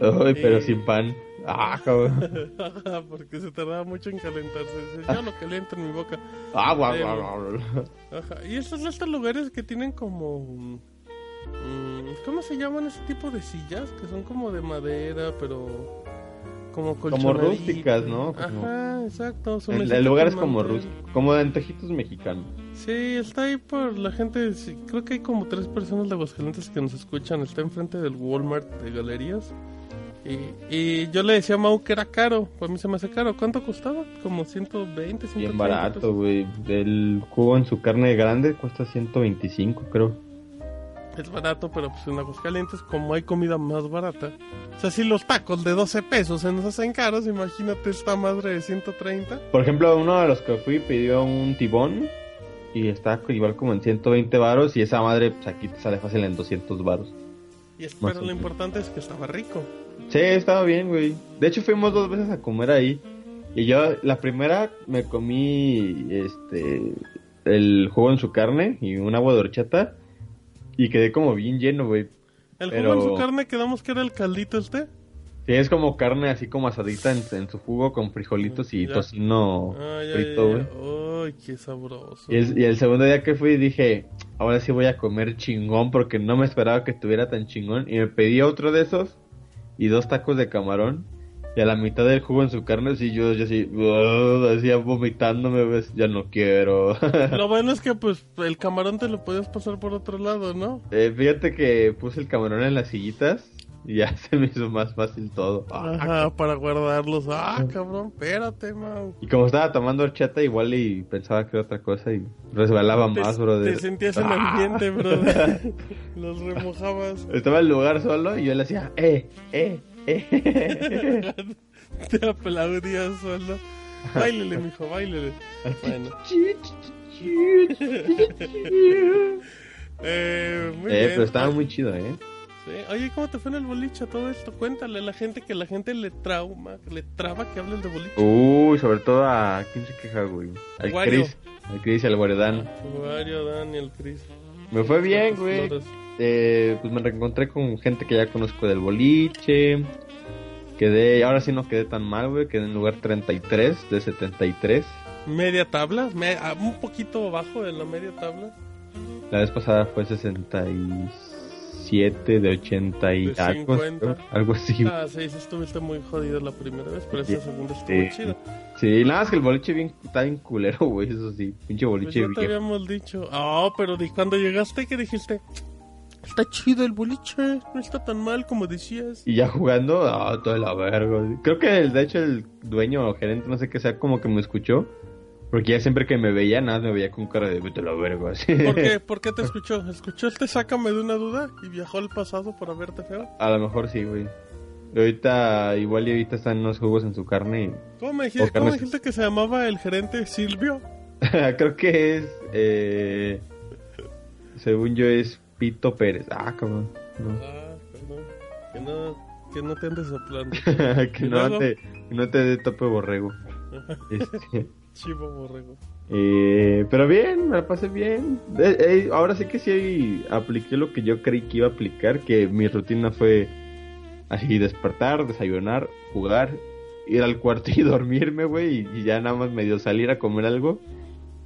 Ay, pero sin pan. Ah, cabrón. Porque se tardaba mucho en calentarse. Yo lo caliento en mi boca. Ah, guau, guau, Ajá. Y estos, estos lugares que tienen como. Mm, ¿Cómo se llaman ese tipo de sillas? Que son como de madera, pero. Como Como rústicas, ¿no? Ajá, exacto. el, lugar es como rústico. Como de antejitos mexicanos. Sí, está ahí por la gente. creo que hay como tres personas de Aguascalientes que nos escuchan. Está enfrente del Walmart de galerías. Y, yo le decía a Mau que era caro. Pues a mí se me hace caro. ¿Cuánto costaba? Como 120, 130 Bien barato, güey. El jugo en su carne grande cuesta 125, creo. Es barato, pero pues en Aguascalientes, como hay comida más barata. O sea, si los tacos de 12 pesos se nos hacen caros, imagínate esta madre de 130. Por ejemplo, uno de los que fui pidió un tibón y está igual como en 120 varos y esa madre pues aquí te sale fácil en 200 varos. Y pero lo importante es que estaba rico. Sí, estaba bien, güey. De hecho, fuimos dos veces a comer ahí. Y yo, la primera, me comí este el jugo en su carne y un agua de horchata. Y quedé como bien lleno, güey. ¿El jugo en su carne quedamos que era el caldito este? Sí, es como carne así como asadita en, su jugo con frijolitos y tocino frito, güey. Ay, qué sabroso. Y el, y el, segundo día que fui dije, ahora sí voy a comer chingón porque no me esperaba que estuviera tan chingón. Y me pedí otro de esos y dos tacos de camarón. Y a la mitad del jugo en su carne, así yo, yo así, decía vomitándome, ves, ya no quiero. lo bueno es que pues el camarón te lo puedes pasar por otro lado, ¿no? Eh, fíjate que puse el camarón en las sillitas Y ya se me hizo más fácil todo. Ah, Ajá, para guardarlos. Ah, cabrón, espérate, man. Y como estaba tomando horchata, igual y pensaba que era otra cosa y resbalaba más, brother. Te sentías en el ambiente, brother. Los remojabas. Estaba en el lugar solo y yo le decía, eh, eh, eh. te aplaudías solo. Báilele, mijo, báilele. Bueno. eh, muy eh, pero estaba muy chido, ¿eh? Oye, ¿cómo te fue en el boliche todo esto? Cuéntale a la gente que la gente le trauma, que le traba que hables de boliche. Uy, sobre todo a... ¿Quién se queja, güey? Al Chris. Al Chris y al Guaredán. Wario, Dan y al Chris. Me fue bien, güey. Eh, pues me reencontré con gente que ya conozco del boliche. Quedé, ahora sí no quedé tan mal, güey. Quedé en lugar 33 de 73. Media tabla, ah, un poquito bajo de la media tabla. La vez pasada fue 66 de 80 y algo, algo así. Ah, sí, sí, estuviste muy jodido la primera vez, pero esa segunda estuvo sí. chida. Sí, nada más que el boliche bien, está bien culero, güey, eso sí, pinche boliche. Pues ya te habíamos dicho. Ah, pero de cuando llegaste, ¿qué dijiste? Está chido el boliche, no está tan mal como decías. Y ya jugando, ah, toda la verga. Creo que de hecho el dueño o gerente, no sé qué sea, como que me escuchó porque ya siempre que me veía, nada, me veía con cara de vete la verga, así. ¿Por qué? ¿Por qué te escuchó? ¿Escuchó este sácame de una duda y viajó al pasado para verte feo? A lo mejor sí, güey. ahorita, igual y ahorita están unos jugos en su carne. Y... ¿Cómo me dijiste, ¿cómo dijiste que se llamaba el gerente Silvio? Creo que es, eh, según yo es Pito Pérez. Ah, cabrón. No. Ah, perdón. Que no, que no te andes soplando. que, no te, que no te dé tope borrego. este... Chivo borrego. Eh, pero bien, me la pasé bien. Eh, eh, ahora sí que sí apliqué lo que yo creí que iba a aplicar, que mi rutina fue así despertar, desayunar, jugar, ir al cuarto y dormirme, güey, y, ya nada más medio salir a comer algo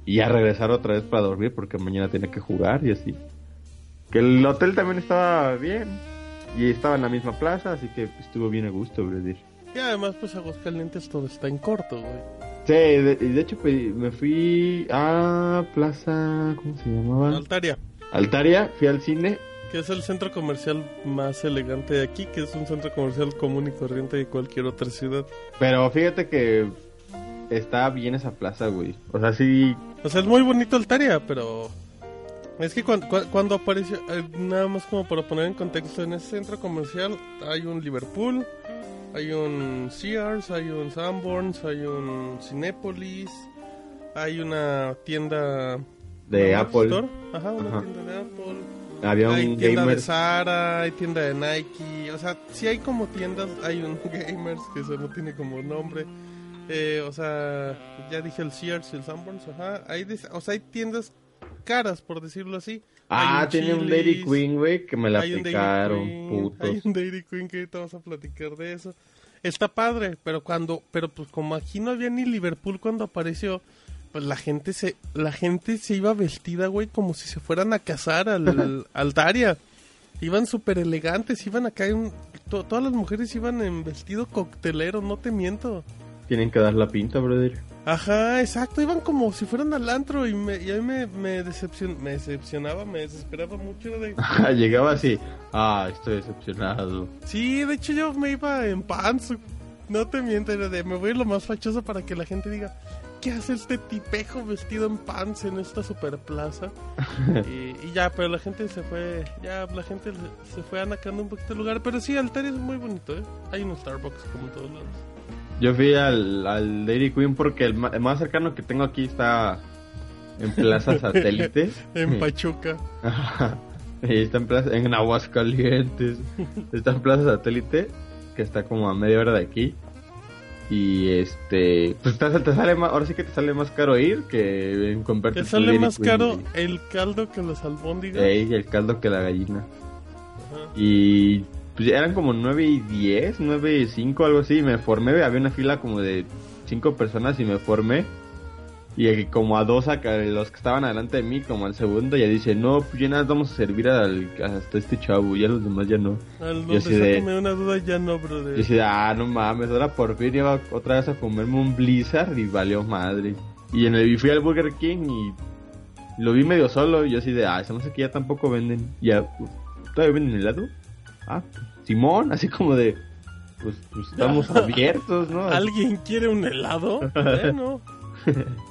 y ya regresar otra vez para dormir porque mañana tenía que jugar y así. Que el hotel también estaba bien y estaba en la misma plaza, así que estuvo bien a gusto, güey. Y además, pues Aguascalientes todo está en corto, güey. Sí, de, de hecho pues, me fui a Plaza, ¿cómo se llamaba? Altaria. Altaria, fui al cine. Que es el centro comercial más elegante de aquí, que es un centro comercial común y corriente de cualquier otra ciudad. Pero fíjate que está bien esa plaza, güey. O sea, sí... O sea, es muy bonito Altaria, pero... Es que cuando, cuando apareció, eh, nada más como para poner en contexto, en ese centro comercial hay un Liverpool, hay un Sears, hay un Sanborns, hay un Cinépolis, hay una tienda de Apple. Ajá, una tienda de Apple. Había hay un tienda de Zara, hay tienda de Nike, o sea, si hay como tiendas, hay un Gamers que eso no tiene como nombre. Eh, o sea, ya dije el Sears y el Sanborns, ajá, hay, o sea, hay tiendas caras, por decirlo así. Ah, tiene un Dairy Queen, güey, que me la picaron, putos. Hay un Dairy Queen que ahorita vamos a platicar de eso. Está padre, pero cuando, pero pues como aquí no había ni Liverpool cuando apareció, pues la gente se, la gente se iba vestida, güey, como si se fueran a casar al, al Daria. Iban súper elegantes, iban acá en, todas las mujeres iban en vestido coctelero, no te miento. Tienen que dar la pinta, brother. Ajá, exacto, iban como si fueran al antro y, me, y a mí me, me, me decepcionaba, me desesperaba mucho. De... Llegaba así, ah, estoy decepcionado. Sí, de hecho yo me iba en pants, no te miento, de me voy lo más fachoso para que la gente diga, ¿qué hace este tipejo vestido en pants en esta super plaza? y, ya, pero la gente se fue, ya la gente se fue anacando un poquito el lugar, pero sí, Altaria es muy bonito, ¿eh? Hay un Starbucks como en todos lados. Yo fui al, al Dairy Queen porque el, más cercano que tengo aquí está en Plaza Satélite. en Pachuca. está en, plaza, en Aguascalientes. está en Plaza Satélite, que está como a media hora de aquí. Y este, pues te, te sale más, ahora sí que te sale más caro ir que en comprarte. Te sale más caro el caldo que los albóndigas. El caldo que la gallina. Y pues eran como 9 y 10, 9 y 5, algo así. Me formé, había una fila como de 5 personas y me formé. Y como a dos, los que estaban adelante de mí, como al segundo, ya dice, no, pues ya nada vamos a servir al, hasta este chavo, ya los demás ya no. Al donde me una duda ya no, brother. Y decía, ah, no mames, ahora por fin iba otra vez a comerme un Blizzard y valió madre. Y en el fui al Burger King y lo vi medio solo y yo así de, ah, sé que ya tampoco venden. Ya, ¿todavía venden helado? Ah, Simón, así como de, pues, pues estamos abiertos, ¿no? ¿Alguien quiere un helado? bueno.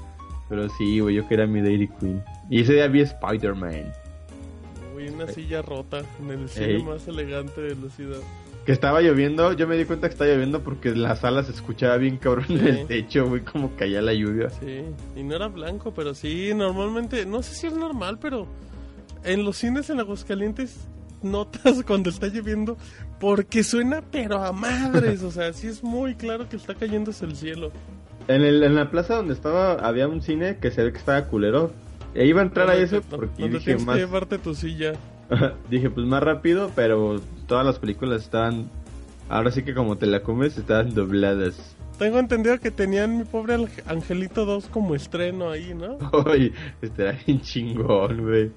Pero sí, güey, yo quería mi Daily Queen. Y ese día vi Spider-Man. Uy, una silla rota en el cine más elegante de la ciudad. Que estaba lloviendo, yo me di cuenta que estaba lloviendo porque la sala se escuchaba bien cabrón en el techo, güey, como caía la lluvia. Sí, y no era blanco, pero sí, normalmente, no sé si es normal, pero en los cines en Aguascalientes notas cuando está lloviendo porque suena pero a madres, o sea, sí es muy claro que está cayéndose el cielo. En, el, en la plaza donde estaba había un cine que se ve que estaba culero. E iba a entrar a eso porque dije más... que llevarte tu silla. dije pues más rápido, pero todas las películas estaban... Ahora sí que como te la comes, estaban dobladas. Tengo entendido que tenían mi pobre Angelito 2 como estreno ahí, ¿no? Uy, este era bien chingón, güey.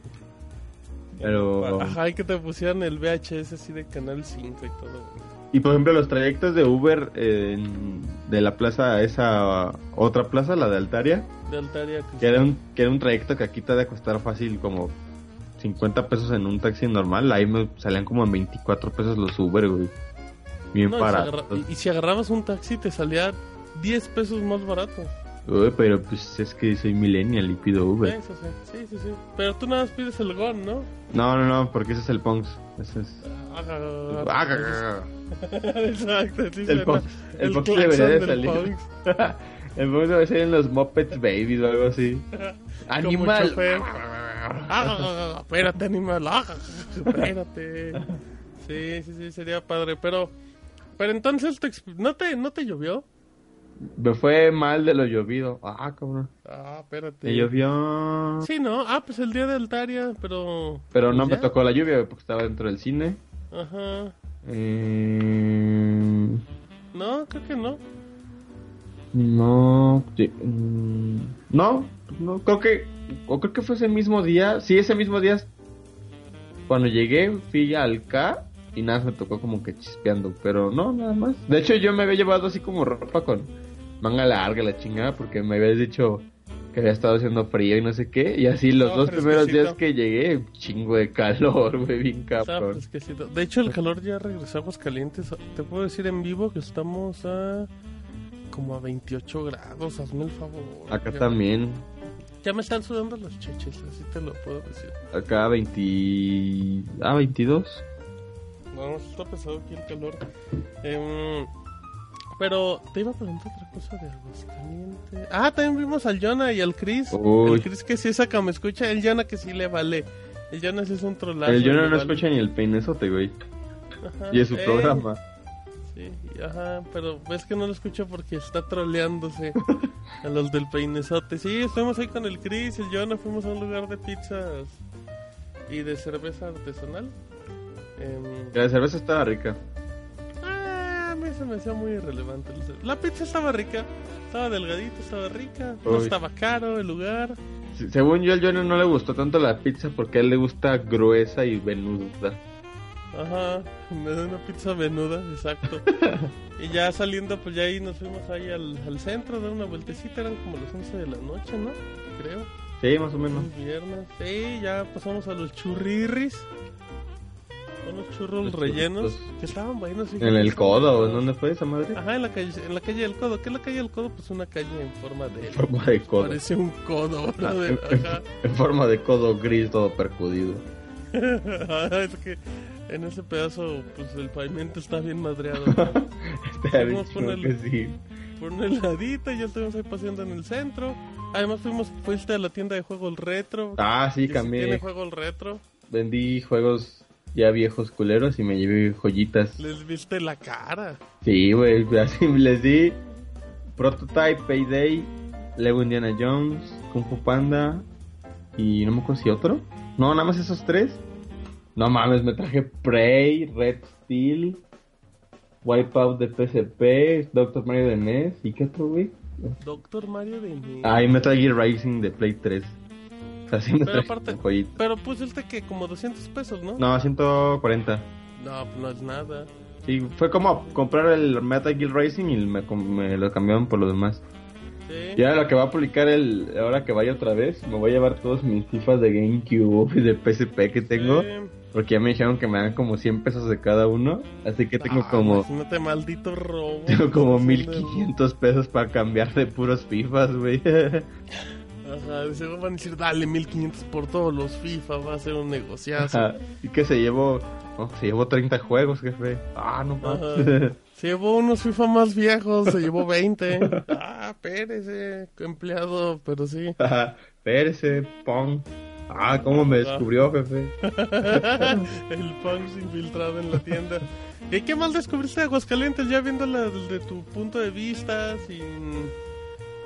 Pero... Ajá, y que te pusieran el VHS así de Canal 5 y todo. Y por ejemplo, los trayectos de Uber de la plaza a esa otra plaza, la de Altaria. De Altaria. Que, era un, que era un trayecto que aquí te de costar fácil como 50 pesos en un taxi normal. Ahí me salían como en 24 pesos los Uber, güey. Bien barato. Y, si agarrabas un taxi te salía 10 pesos más barato. Uy, pero pues es que soy millennial y pido Uber. Sí, sí, sí, sí. Pero tú nada más pides el GON, ¿no? No, no, no, porque ese es el Punks. Ese es... Exacto, el, Punks, el, Punks debería de salir. el Punks debe ser en los Muppets Babies o algo así. Animal. espérate, animal. espérate. Sí, sí, sí, sería padre. Pero, pero entonces, ¿no te, no te llovió? Me fue mal de lo llovido. Ah, cabrón. Ah, espérate. Me llovió. Sí, ¿no? Ah, pues el día de Altaria, pero. Pero no me tocó la lluvia porque estaba dentro del cine. Ajá. Eh... No, creo que no. No. Mm, no, no, creo que. O creo que fue ese mismo día. Sí, ese mismo día. Cuando llegué, fui al K y nada, me tocó como que chispeando. Pero no, nada más. De hecho, yo me había llevado así como ropa con manga larga, la chingada, porque me habías dicho que había estado haciendo frío y no sé qué. Y así los dos primeros días que llegué, chingo de calor, güey, bien cabrón. De hecho, el calor ya regresó a Aguascalientes. Te puedo decir en vivo que estamos a como a 28 grados, hazme el favor. Acá también. Ya me están sudando los cheches, así te lo puedo decir. Acá 20... Ah, 22. No, está pesado aquí el calor. Eh, pero te iba a preguntar otra cosa de Aguascalientes. Ah, también vimos al Jonah y al Chris. El Chris que sí saca, me escucha. El Jonah que sí le vale. El Jonah sí es un trolazo. El Jonah no escucha ni el peinesote, güey. Ajá, y es su eh, programa. Sí, ajá, pero ves que no lo escucho porque está troleándose a los del peinesote. Sí, estuvimos ahí con el Chris y el Jonah. Fuimos a un lugar de pizzas y de cerveza artesanal. Eh, la cerveza estaba rica se me hacía muy irrelevante. La pizza estaba rica, estaba delgadita, estaba rica, no estaba caro el lugar. según yo, al Johnny no le gustó tanto la pizza porque a él le gusta gruesa y venuda. Ajá, me da una pizza venuda, exacto. y ya saliendo, pues ya ahí nos fuimos ahí al, al centro, a dar una vueltecita, eran como las 11 de la noche, ¿no? Creo. Sí, más o menos. viernes. Sí, ya pasamos a los churrirris unos churros rellenos que estaban buenos. En el codo, ¿en dónde fue esa madre? Ajá, en la calle, en la calle del codo. ¿Qué es la calle del codo? Pues una calle en forma de... En forma de codo. Parece un codo, ah, En, forma de codo gris, todo percudido. es que en ese pedazo, pues el pavimento está bien madreado. está por, el, sí. por una heladita y ya estuvimos ahí paseando en el centro. Además fuimos, fuiste a la tienda de juegos retro. Ah, sí, cambié. Tiene juegos retro. Vendí juegos ya viejos culeros y me llevé joyitas. Les viste la cara. Sí, güey, así les di Prototype, Payday, Lego Indiana Jones, Kung Fu Panda y no me acuerdo si otro. No, nada más esos tres. No mames, me traje Prey, Red Steel, Wipeout de PSP, Doctor Mario de NES y qué otro, güey. Doctor Mario de NES. Ah, y Metal Gear Rising de Play 3 pero aparte, pero pusiste que como 200 pesos, ¿no? No, 140. No, pues no es nada. Sí, fue como comprar el Metal Gear Racing y me, lo cambiaron por lo demás. Sí. Y ahora lo que va a publicar el, ahora que vaya otra vez, me voy a llevar todos mis FIFAs de GameCube y de PSP que tengo. Porque ya me dijeron que me dan como 100 pesos de cada uno. Así que tengo Ah, como. Imagínate, maldito robo. Tengo como Son de- 1500 pesos para cambiar de puros FIFAs, güey. Ajá, seguro van a decir, dale 1500 por todos los FIFA, va a ser un negociazo. Ajá, y que se llevó. Se llevó 30 juegos, jefe. Ah, no mames. Se llevó unos FIFA más viejos, se llevó 20. Ah, espérese, empleado, pero sí. Ajá, Espérese, Pong. Ah, cómo me descubrió, jefe. El Punks infiltrado en la tienda. ¿Y qué más descubriste de Aguascalientes ya viéndola desde tu punto de vista? Sin...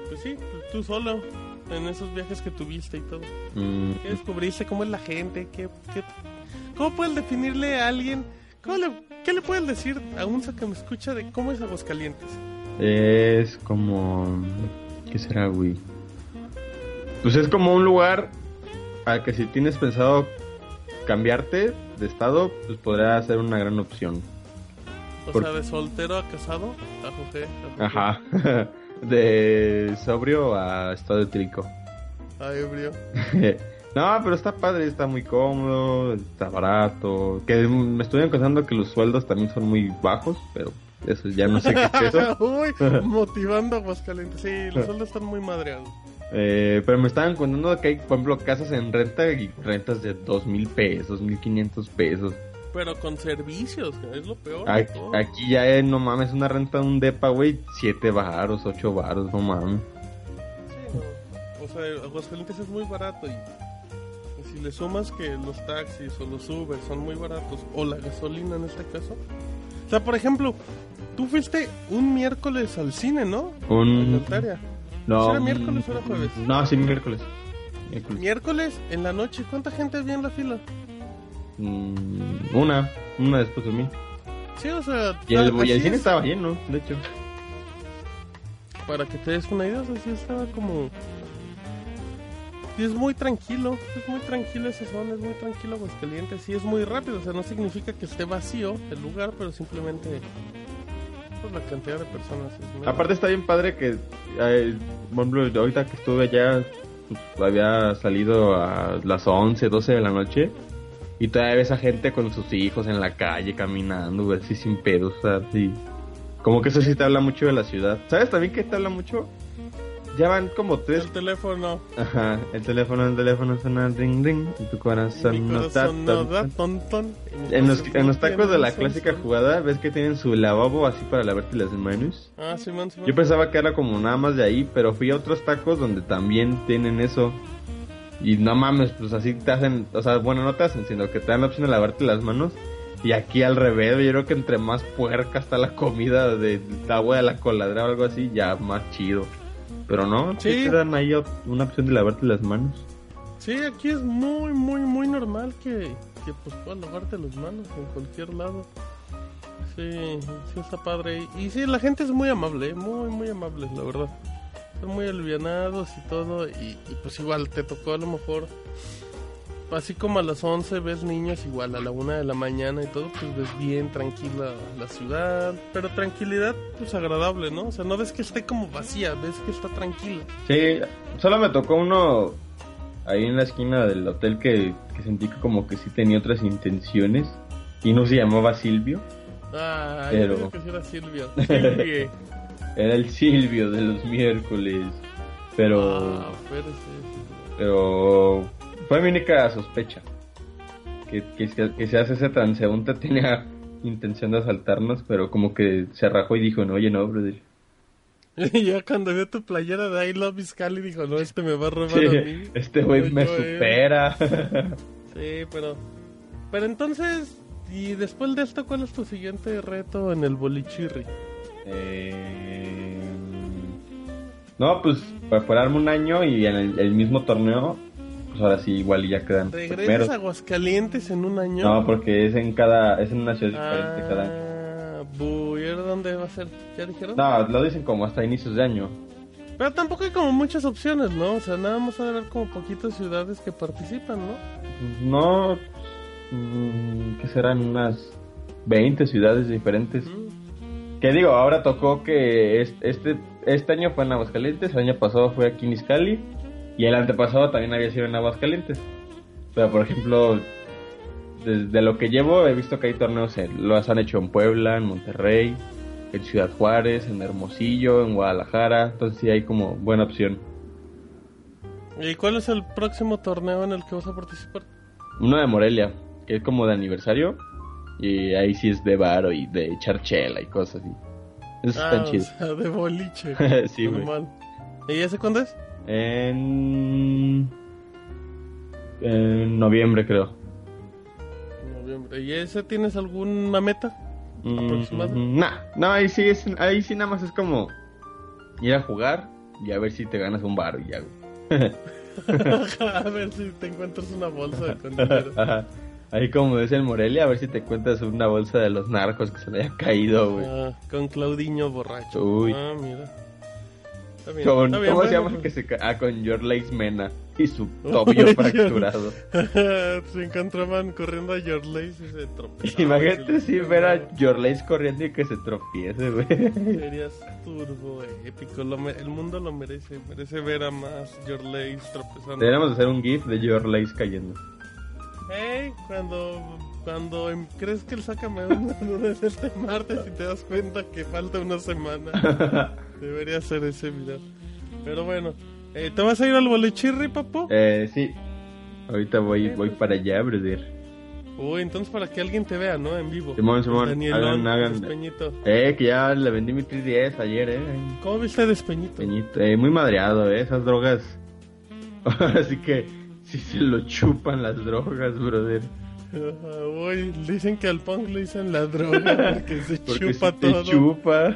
Pues sí, tú solo, en esos viajes que tuviste y todo. Mm, ¿Qué descubriste? ¿Cómo es la gente? ¿Qué, qué- ¿Cómo puedes definirle a alguien? ¿Cómo le- ¿Qué le puedes decir a un que me escucha de cómo es Aguascalientes? es como. ¿Qué será, güey? Pues es como un lugar al que si tienes pensado cambiarte de estado, pues podría ser una gran opción. O Por- sea, de soltero a casado, a José. a José, Ajá. De sobrio a estado etílico. A ebrio. no, pero está padre, está muy cómodo, está barato. Que me estoy encontrando que los sueldos también son muy bajos, pero eso ya no sé qué es eso. Uy, motivando a Aguascalientes. Sí, los sueldos están muy madreados. Eh, pero me estaban contando que hay, por ejemplo, casas en renta y rentas de dos mil pesos, mil quinientos pesos. Pero con servicios, que es lo peor. Aquí, aquí ya es, no mames, una renta de un depa, güey, siete baros, ocho baros, no mames. Sí, no. O sea, Aguascalientes es muy barato y, si le sumas que los taxis o los Uber son muy baratos, o la gasolina en este caso. O sea, por ejemplo, tú fuiste un miércoles al cine, ¿no? En Un... No, ¿Era miércoles o era jueves? No, sí, miércoles. Miércoles. Miércoles en la noche, ¿cuánta gente había en la fila? Mm, una, una después de mí. Sí, o sea, Y el, y el cine es. estaba lleno, de hecho. Para que te des una idea, o sea, sí estaba como... Sí, es muy tranquilo, es muy tranquilo esa zona, es muy tranquilo Aguascalientes, sí es muy rápido, o sea, no significa que esté vacío el lugar, pero simplemente pues, la cantidad de personas es muy... Aparte está bien padre que, eh, ejemplo, ahorita que estuve allá, pues, había salido a las 11, 12 de la noche. Y todavía ves a gente con sus hijos en la calle caminando, así sin pedos, así. Como que eso sí te habla mucho de la ciudad. ¿Sabes también que te habla mucho? Ya van como tres El teléfono, Ajá, el teléfono, el teléfono suena ring ring y tu corazón, no da corazón no ton, da En los, en los tacos de la clásica jugada, ves que tienen su lavabo así para lavarte las manos. Ah, Simón, Simón. Yo pensaba que era como nada más de ahí, pero fui a otros tacos donde también tienen eso. Y no mames, pues así te hacen, o sea, bueno, no te hacen, sino que te dan la opción de lavarte las manos. Y aquí al revés, yo creo que entre más puerca está la comida de agua de la coladera o algo así, ya más chido. Pero no, sí Sí. te dan ahí una opción de lavarte las manos. Sí, aquí es muy, muy, muy normal que, que pues puedas lavarte las manos en cualquier lado. Sí, sí está padre. Y sí, la gente es muy amable, muy, muy amable, la verdad. Muy alivianados y todo. Y, y pues igual te tocó a lo mejor, así como a las 11 ves niños, igual a la 1 de la mañana y todo, pues ves bien tranquila la ciudad. Pero tranquilidad, pues agradable, ¿no? O sea, no ves que esté como vacía, ves que está tranquila. Sí, solo me tocó uno ahí en la esquina del hotel que, que sentí que como que sí tenía otras intenciones. Y no se llamaba Silvio, Ah, Pero- yo creo que sí era Silvio. Silvio. era el Silvio de los miércoles. Pero... Ah, espérese. Pero fue mi única sospecha. Que, que, se- que se hace ese transeúnte tenía intención de asaltarnos, pero como que se rajó y dijo, no, oye, no, brother. Y ya cuando vio tu playera de I Love Fiscal y dijo, no, este me va a robar Sí, a mí. este güey me supera. Sí, pero... Pero entonces, y después de esto, ¿cuál es tu siguiente reto en el bolichirri? Eh, no, pues para esperarme un año y en el, el mismo torneo, pues ahora sí, igual y ya quedan ¿Regresas primeros. a Aguascalientes en un año? No, porque es en cada, es en una ciudad diferente cada año. Ah, bu, ¿y dónde va a ser? ¿Ya dijeron? No, lo dicen como hasta inicios de año. Pero tampoco hay como muchas opciones, ¿no? O sea, nada más a ver como poquitas ciudades que participan, ¿no? No, mm, que serán unas 20 ciudades diferentes. Mm. Que digo, ahora tocó que es- este, este año fue en Aguascalientes, el año pasado fue aquí en Izcalli y el antepasado también había sido en Aguascalientes. Pero por ejemplo, desde lo que llevo he visto que hay torneos, en, los han hecho en Puebla, en Monterrey, en Ciudad Juárez, en Hermosillo, en Guadalajara, entonces sí hay como buena opción. ¿Y cuál es el próximo torneo en el que vas a participar? Uno de Morelia, que es como de aniversario, y ahí sí es de bar y de charchela y cosas así. Eso ah, está chido. O sea, de boliche. sí, güey. ¿Y ese cuándo es? En... en noviembre, creo. Noviembre. ¿Y ese tienes alguna meta aproximada? Mm, nah, no, ahí sí, es, ahí sí nada más es como ir a jugar y a ver si te ganas un bar y ya, a ver si te encuentras una bolsa con dinero. Ahí como es el Morelia, a ver si te encuentras una bolsa de los narcos que se le haya caído, güey. Ah, con Claudiño borracho. Uy. Ah, mira. Con, ¿Cómo se llama pues. que se Ah, con Your Mena y su tobillo fracturado. se encontraban corriendo a Your y se tropezaban. Imagínate si ver a Your corriendo y que se tropiece, güey. Serías turbo, épico. el mundo lo merece. Merece ver a más Your tropezando. Deberíamos hacer un GIF de Your cayendo. Hey, cuando cuando em, crees que el Sácame duda es este martes y te das cuenta que falta una semana. Debería ser ese video. Pero bueno, eh, ¿te vas a ir al bolichirri, papo? Eh, sí. Ahorita voy, voy para allá, brother. Uy, entonces para que alguien te vea, ¿no? En vivo. Simón, Simón. Danielón, hagan, Eh, que ya le vendí mi 3DS ayer, eh. ¿Cómo viste Despeñito? Despeñito, eh, muy madreado, eh, esas drogas. Así que si se lo chupan las drogas, brother. Dicen que al punk le dicen la droga porque se chupa todo. Se chupa.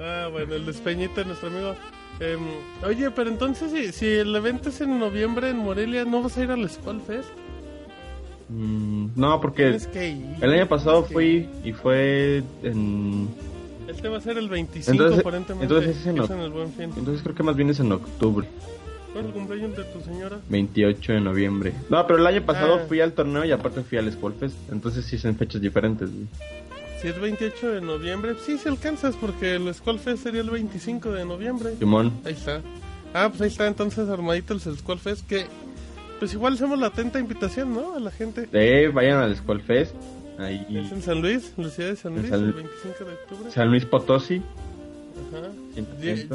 ah, bueno, el despeñito nuestro amigo. Eh, oye, pero entonces, si, si, el evento es en noviembre en Morelia, ¿no vas a ir al Skull Fest? Mm, no, porque el año pasado fui y fue en. Este va a ser el 25, entonces, aparentemente. Entonces, es en, es en el buen fin. entonces creo que más bien es en octubre. ¿Cuándo es el cumpleaños de tu señora? 28 de noviembre. No, pero el año pasado ah. fui al torneo y aparte fui al Skullfest. Entonces sí son fechas diferentes. Si es 28 de noviembre, sí, se alcanzas porque el Skullfest sería el 25 de noviembre. Simón. Ahí está. Ah, pues ahí está entonces armadito el Skullfest que... Pues igual hacemos la atenta invitación, ¿no? A la gente. Eh, vayan al Skullfest. Ahí. Es en San Luis, la ciudad de San Luis, el 25 de octubre. San Luis Potosí.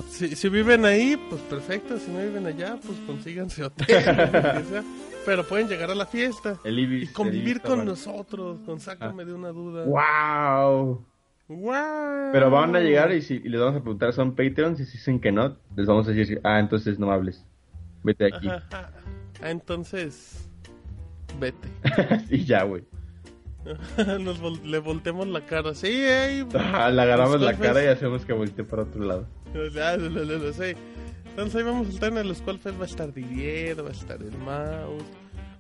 Si, si, viven ahí, pues perfecto. Si no viven allá, pues consíganse hotel. Pero pueden llegar a la fiesta y convivir con nosotros. Con Sácame de una duda. ¡Wow! ¡Wow! Pero van a llegar y, si, les vamos a preguntar, ¿son Patreons? Y si dicen que no, les vamos a decir, ah, entonces no hables. Vete aquí. Ah, entonces, vete. y ya, güey. Nos le voltemos la cara. Sí, ey, le agarramos la cara y hacemos que voltee para otro lado. Entonces ahí vamos a estar en los cuales va a estar Didier, va a estar el Mouse,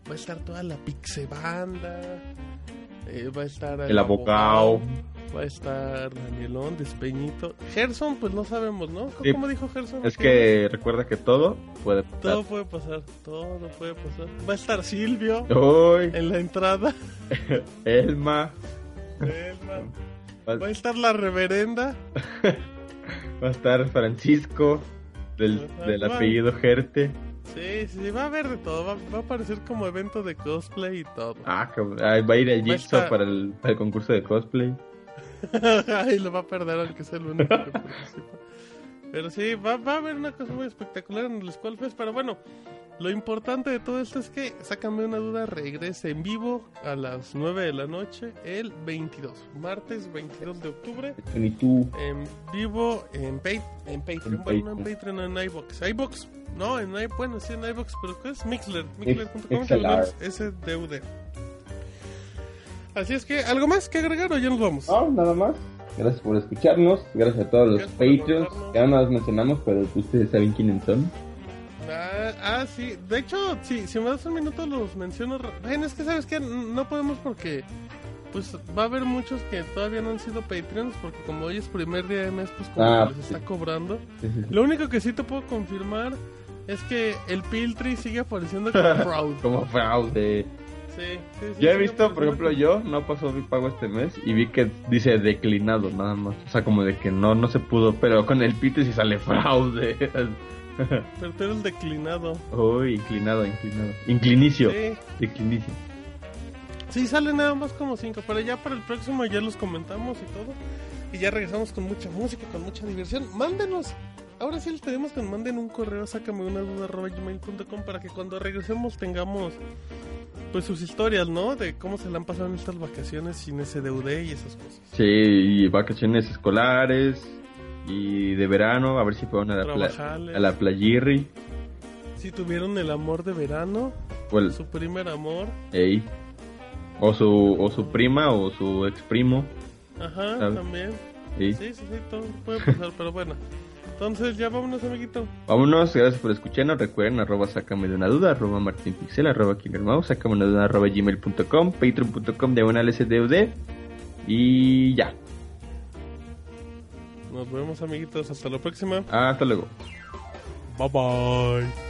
va a estar toda la Pixebanda, eh, va a estar el, abogado va a estar Danielón, Despeñito. Gerson, pues no sabemos, ¿no? ¿Cómo, dijo Gerson? Es que recuerda que todo puede pasar. Todo puede pasar, todo puede pasar. Va a estar Silvio Uy. en la entrada. Elma. Elma. Va a estar la reverenda. va a estar Francisco, del, del apellido Gerte. Sí, sí, va a haber de todo. Va, a aparecer como evento de cosplay y todo. Ah, va a ir el Jigsaw para, el, para el concurso de cosplay. Ay, lo va a perder aunque sea el único que participa. Pero sí, va, va, a haber una cosa muy espectacular en el Skull Fest. Pero bueno, lo importante de todo esto es que, sácame una duda, regrese en vivo a las 9 de la noche el 22, martes 22 de octubre. ¿Y tú? En vivo en, Patreon. En Patreon. bueno, no en Patreon, en iBox. iBox, no, en bueno, sí en iBox, pero ¿qué es? Mixler. Mixler.com, SDUD. Así es que, ¿algo más que agregar o ya nos vamos? No, nada más. Gracias por escucharnos. Gracias a todos los Patreons. Que no los mencionamos, pero ustedes saben quiénes son. Ah, ah, sí. De hecho, sí, si me das un minuto los menciono. Bueno, es que sabes que no podemos porque pues va a haber muchos que todavía no han sido Patreons porque como hoy es primer día de mes, pues como ah, les está cobrando. Lo único que sí te puedo confirmar es que el Piltry sigue apareciendo como fraude. como fraude. Yo he visto, por ejemplo, yo no pasó mi pago este mes y vi que dice declinado nada más. O sea, como de que no no se pudo, pero con el Pite si sale fraude. Pero tú eres declinado. Oh, inclinado, inclinado. Inclinicio. Sí. Declinicio. Sí, sale nada más como cinco, pero ya para el próximo ya los comentamos y todo. Y ya regresamos con mucha música, con mucha diversión. Mándenos. Ahora sí les pedimos que nos manden un correo, sácame una duda gmail.com para que cuando regresemos tengamos pues sus historias, ¿no? De cómo se le han pasado en estas vacaciones sin SDUD y esas cosas. Sí, y vacaciones escolares y de verano, a ver si fueron a la, a la playirri. Si tuvieron el amor de verano, su primer amor. Ey. O su, o su prima o su ex primo. Ajá, también. Sí, sí, sí, todo puede pasar, pero bueno. Entonces ya vámonos, amiguito. Vámonos, gracias por escucharnos. Recuerden, arroba sácame de una duda, arroba martinpixel, arroba killermouse, sácame una duda, arroba gmail.com, patreon.com, diagonal SDUD. Y ya. Nos vemos, amiguitos. Hasta la próxima. Hasta luego. Bye bye.